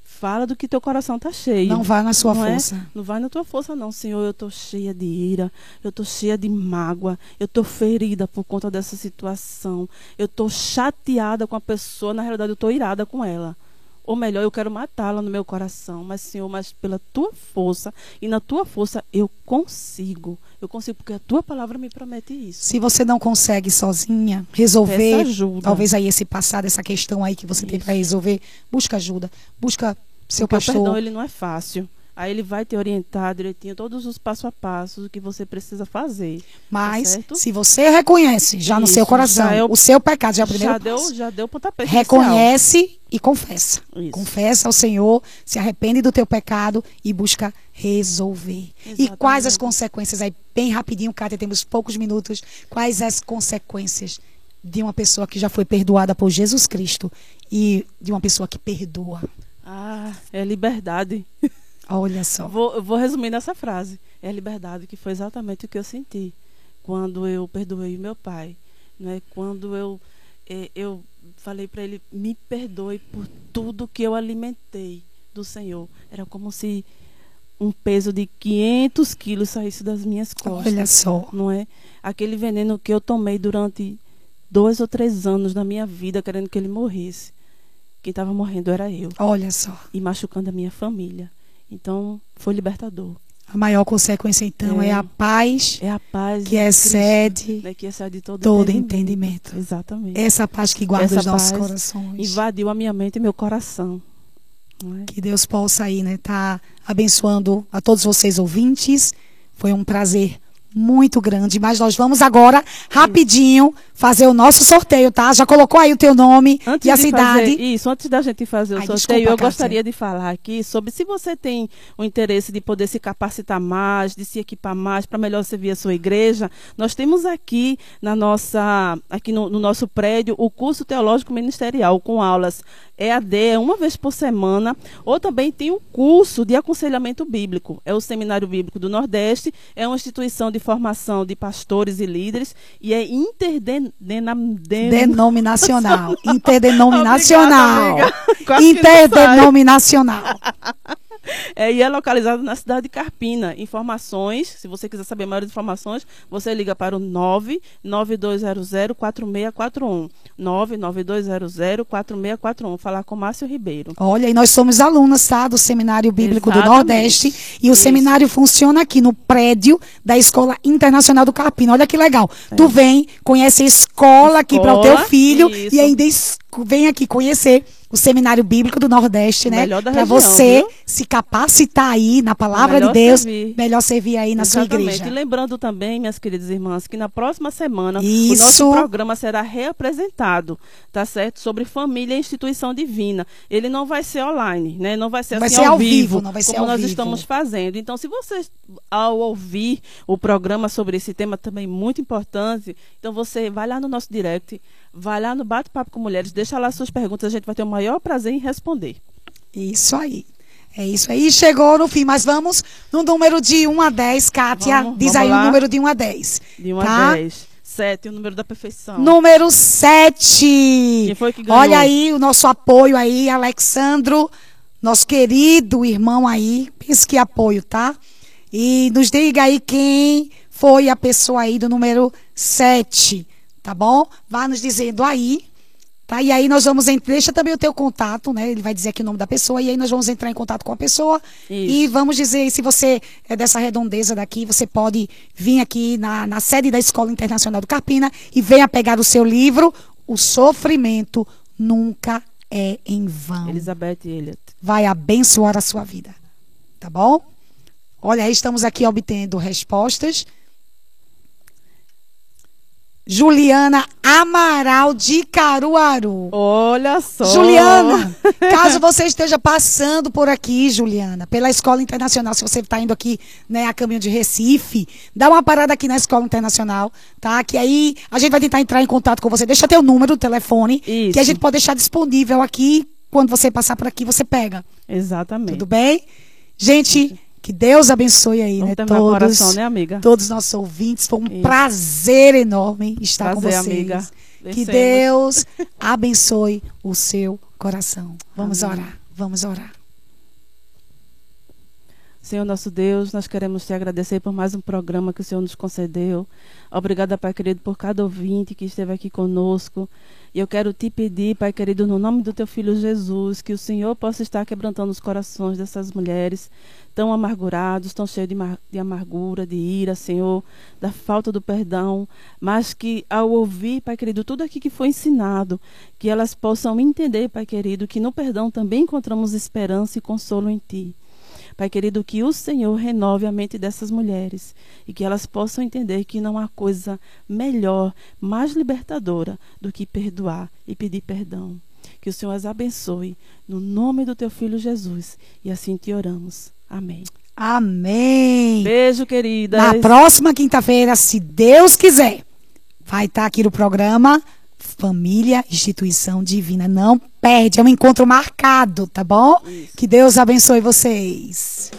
[SPEAKER 2] Fala do que teu coração está cheio.
[SPEAKER 1] Não vai na sua
[SPEAKER 2] não
[SPEAKER 1] é? força. É?
[SPEAKER 2] Não vai na tua força, não, Senhor. Eu estou cheia de ira, eu estou cheia de mágoa, eu estou ferida por conta dessa situação. Eu estou chateada com a pessoa, na realidade, eu estou irada com ela. Ou melhor, eu quero matá-la no meu coração. Mas, Senhor, mas pela tua força e na tua força eu consigo. Eu consigo, porque a tua palavra me promete isso.
[SPEAKER 1] Se você não consegue sozinha resolver, talvez aí esse passado, essa questão aí que você isso. tem para resolver, busca ajuda. Busca seu porque pastor. O
[SPEAKER 2] perdão, ele não é fácil. Aí ele vai te orientar direitinho todos os passo a passo que você precisa fazer. Tá
[SPEAKER 1] Mas tá se você reconhece já Isso, no seu coração é o, o, seu pecado, já é o primeiro
[SPEAKER 2] já
[SPEAKER 1] passo.
[SPEAKER 2] Deu, já deu pontapé
[SPEAKER 1] Reconhece inicial. e confessa. Isso. Confessa ao Senhor, se arrepende do teu pecado e busca resolver. Exatamente. E quais as consequências aí bem rapidinho, Kátia, temos poucos minutos. Quais as consequências de uma pessoa que já foi perdoada por Jesus Cristo e de uma pessoa que perdoa?
[SPEAKER 2] Ah, é liberdade.
[SPEAKER 1] Olha só.
[SPEAKER 2] Vou, vou resumir nessa frase. É a liberdade, que foi exatamente o que eu senti quando eu perdoei meu pai. Né? Quando eu, é, eu falei para ele, me perdoe por tudo que eu alimentei do Senhor. Era como se um peso de 500 quilos saísse das minhas costas.
[SPEAKER 1] Olha só.
[SPEAKER 2] Não é? Aquele veneno que eu tomei durante dois ou três anos da minha vida, querendo que ele morresse. Quem estava morrendo era eu.
[SPEAKER 1] Olha só.
[SPEAKER 2] E machucando a minha família. Então, foi libertador.
[SPEAKER 1] A maior consequência, então, é, é a paz.
[SPEAKER 2] É a paz
[SPEAKER 1] que excede,
[SPEAKER 2] né, que excede todo,
[SPEAKER 1] todo entendimento.
[SPEAKER 2] entendimento. Exatamente.
[SPEAKER 1] Essa paz que guarda Essa os nossos corações.
[SPEAKER 2] Invadiu a minha mente e meu coração. É?
[SPEAKER 1] Que Deus possa aí, né, tá abençoando a todos vocês ouvintes, Foi um prazer muito grande, mas nós vamos agora rapidinho fazer o nosso sorteio, tá? Já colocou aí o teu nome
[SPEAKER 2] Antes
[SPEAKER 1] e a
[SPEAKER 2] de
[SPEAKER 1] cidade.
[SPEAKER 2] fazer- isso, antes da gente fazer o
[SPEAKER 1] Ai,
[SPEAKER 2] sorteio,
[SPEAKER 1] desculpa,
[SPEAKER 2] eu gostaria de falar aqui sobre se você tem o interesse de poder se capacitar mais, de se equipar mais para melhor servir a sua igreja. Nós temos aqui na nossa, aqui no, no nosso prédio, o curso teológico ministerial com aulas EAD uma vez por semana, ou também tem o curso de aconselhamento bíblico. É o Seminário Bíblico do Nordeste, é uma instituição de formação de pastores e líderes e é interdenominacional.
[SPEAKER 1] Denominacional. Interdenominacional.
[SPEAKER 2] Obrigada.
[SPEAKER 1] Interdenominacional.
[SPEAKER 2] É, e é localizado na cidade de Carpina. Informações, se você quiser saber maiores informações, você liga para o 99200-4641. 99200-4641. Falar com Márcio Ribeiro.
[SPEAKER 1] Olha, e nós somos alunas, tá? Do Seminário Bíblico do
[SPEAKER 2] Exatamente.
[SPEAKER 1] Nordeste. E o
[SPEAKER 2] Isso.
[SPEAKER 1] seminário funciona aqui no prédio da Escola Internacional do Carpina. Olha que legal. Tu vem, conhece a escola aqui para o teu
[SPEAKER 2] Escola,
[SPEAKER 1] filho
[SPEAKER 2] isso.
[SPEAKER 1] e ainda vem aqui conhecer o Seminário Bíblico do Nordeste,
[SPEAKER 2] O
[SPEAKER 1] né?
[SPEAKER 2] melhor da
[SPEAKER 1] Para você
[SPEAKER 2] viu?
[SPEAKER 1] se capacitar aí na palavra
[SPEAKER 2] Melhor
[SPEAKER 1] de Deus,
[SPEAKER 2] servir.
[SPEAKER 1] melhor servir aí na sua
[SPEAKER 2] Exatamente.
[SPEAKER 1] igreja.
[SPEAKER 2] E lembrando também, minhas queridas irmãs, que na próxima semana o
[SPEAKER 1] Isso.
[SPEAKER 2] nosso programa será reapresentado, tá certo? Sobre família e instituição divina. Ele não vai ser online, né? Não vai ser
[SPEAKER 1] Vai
[SPEAKER 2] assim
[SPEAKER 1] ser
[SPEAKER 2] ao
[SPEAKER 1] ao vivo,
[SPEAKER 2] vivo,
[SPEAKER 1] não vai ser
[SPEAKER 2] como
[SPEAKER 1] ao
[SPEAKER 2] nós
[SPEAKER 1] vivo.
[SPEAKER 2] estamos fazendo. Então, se vocês ao ouvir o programa sobre esse tema também muito importante, então você vai lá no nosso direct, vai lá no bate-papo com mulheres, deixa lá suas perguntas, a gente vai ter o maior prazer em responder.
[SPEAKER 1] Isso aí. É isso aí. Chegou no fim, mas vamos no número de 1 a 10, Kátia.
[SPEAKER 2] Vamos-
[SPEAKER 1] Diz
[SPEAKER 2] vamos
[SPEAKER 1] aí o número de 1 a 10.
[SPEAKER 2] De 1 a
[SPEAKER 1] Tá?
[SPEAKER 2] 10. 7, o número da perfeição.
[SPEAKER 1] Número 7.
[SPEAKER 2] Quem foi que ganhou?
[SPEAKER 1] Olha aí o nosso apoio aí, Alexandro, nosso querido irmão aí. Pense que apoio, tá? E nos diga aí quem foi a pessoa aí do número 7, tá bom? Vá nos dizendo aí. Tá? E aí nós vamos entrar, deixa também o teu contato, né? Ele vai dizer aqui o nome da pessoa e aí nós vamos entrar em contato com a pessoa
[SPEAKER 2] Isso.
[SPEAKER 1] e vamos dizer, se você é dessa redondeza daqui, você pode vir aqui na, na sede da Escola Internacional do Carpina e venha pegar o seu livro, O Sofrimento Nunca é em Vão.
[SPEAKER 2] Elizabeth Elliot.
[SPEAKER 1] Vai abençoar a sua vida. Tá bom? Olha, aí estamos aqui obtendo respostas. Juliana Amaral de Caruaru.
[SPEAKER 2] Olha só.
[SPEAKER 1] Juliana, caso você esteja passando por aqui, Juliana, pela Escola Internacional, se você está indo aqui né, a caminho de Recife, dá uma parada aqui na Escola Internacional, tá? Que aí a gente vai tentar entrar em contato com você. Deixa teu número, telefone,
[SPEAKER 2] Isso.
[SPEAKER 1] que a gente pode deixar disponível aqui. Quando você passar por aqui, você pega.
[SPEAKER 2] Exatamente.
[SPEAKER 1] Tudo bem? Gente, que Deus abençoe aí,
[SPEAKER 2] Vamos
[SPEAKER 1] né? Todos,
[SPEAKER 2] oração, né, amiga?
[SPEAKER 1] todos os nossos ouvintes. Foi um
[SPEAKER 2] Isso.
[SPEAKER 1] prazer enorme estar
[SPEAKER 2] Prazer,
[SPEAKER 1] com vocês.
[SPEAKER 2] amiga.
[SPEAKER 1] Que. Deus abençoe o seu coração. Vamos
[SPEAKER 2] Amém.
[SPEAKER 1] orar, vamos orar.
[SPEAKER 2] Senhor nosso Deus, nós queremos te agradecer por mais um programa que o Senhor nos concedeu. Obrigada, Pai querido, por cada ouvinte que esteve aqui conosco. E eu quero te pedir, Pai querido, no nome do teu filho Jesus, que o Senhor possa estar quebrantando os corações dessas mulheres tão amargurados, tão cheios de, de amargura, de ira, Senhor, da falta do perdão, mas que ao ouvir, Pai querido, tudo aqui que foi ensinado, que elas possam entender, Pai querido, que no perdão também encontramos esperança e consolo em Ti. Pai querido, que o Senhor renove a mente dessas mulheres e que elas possam entender que não há coisa melhor, mais libertadora do que perdoar e pedir perdão. Que o Senhor as abençoe no nome do teu filho Jesus e assim te oramos. Amém.
[SPEAKER 1] Amém.
[SPEAKER 2] Beijo, queridas.
[SPEAKER 1] Na próxima quinta-feira, se Deus quiser, vai estar aqui no programa Família Instituição Divina. Não perde, é um encontro marcado, tá bom? Que Deus abençoe vocês.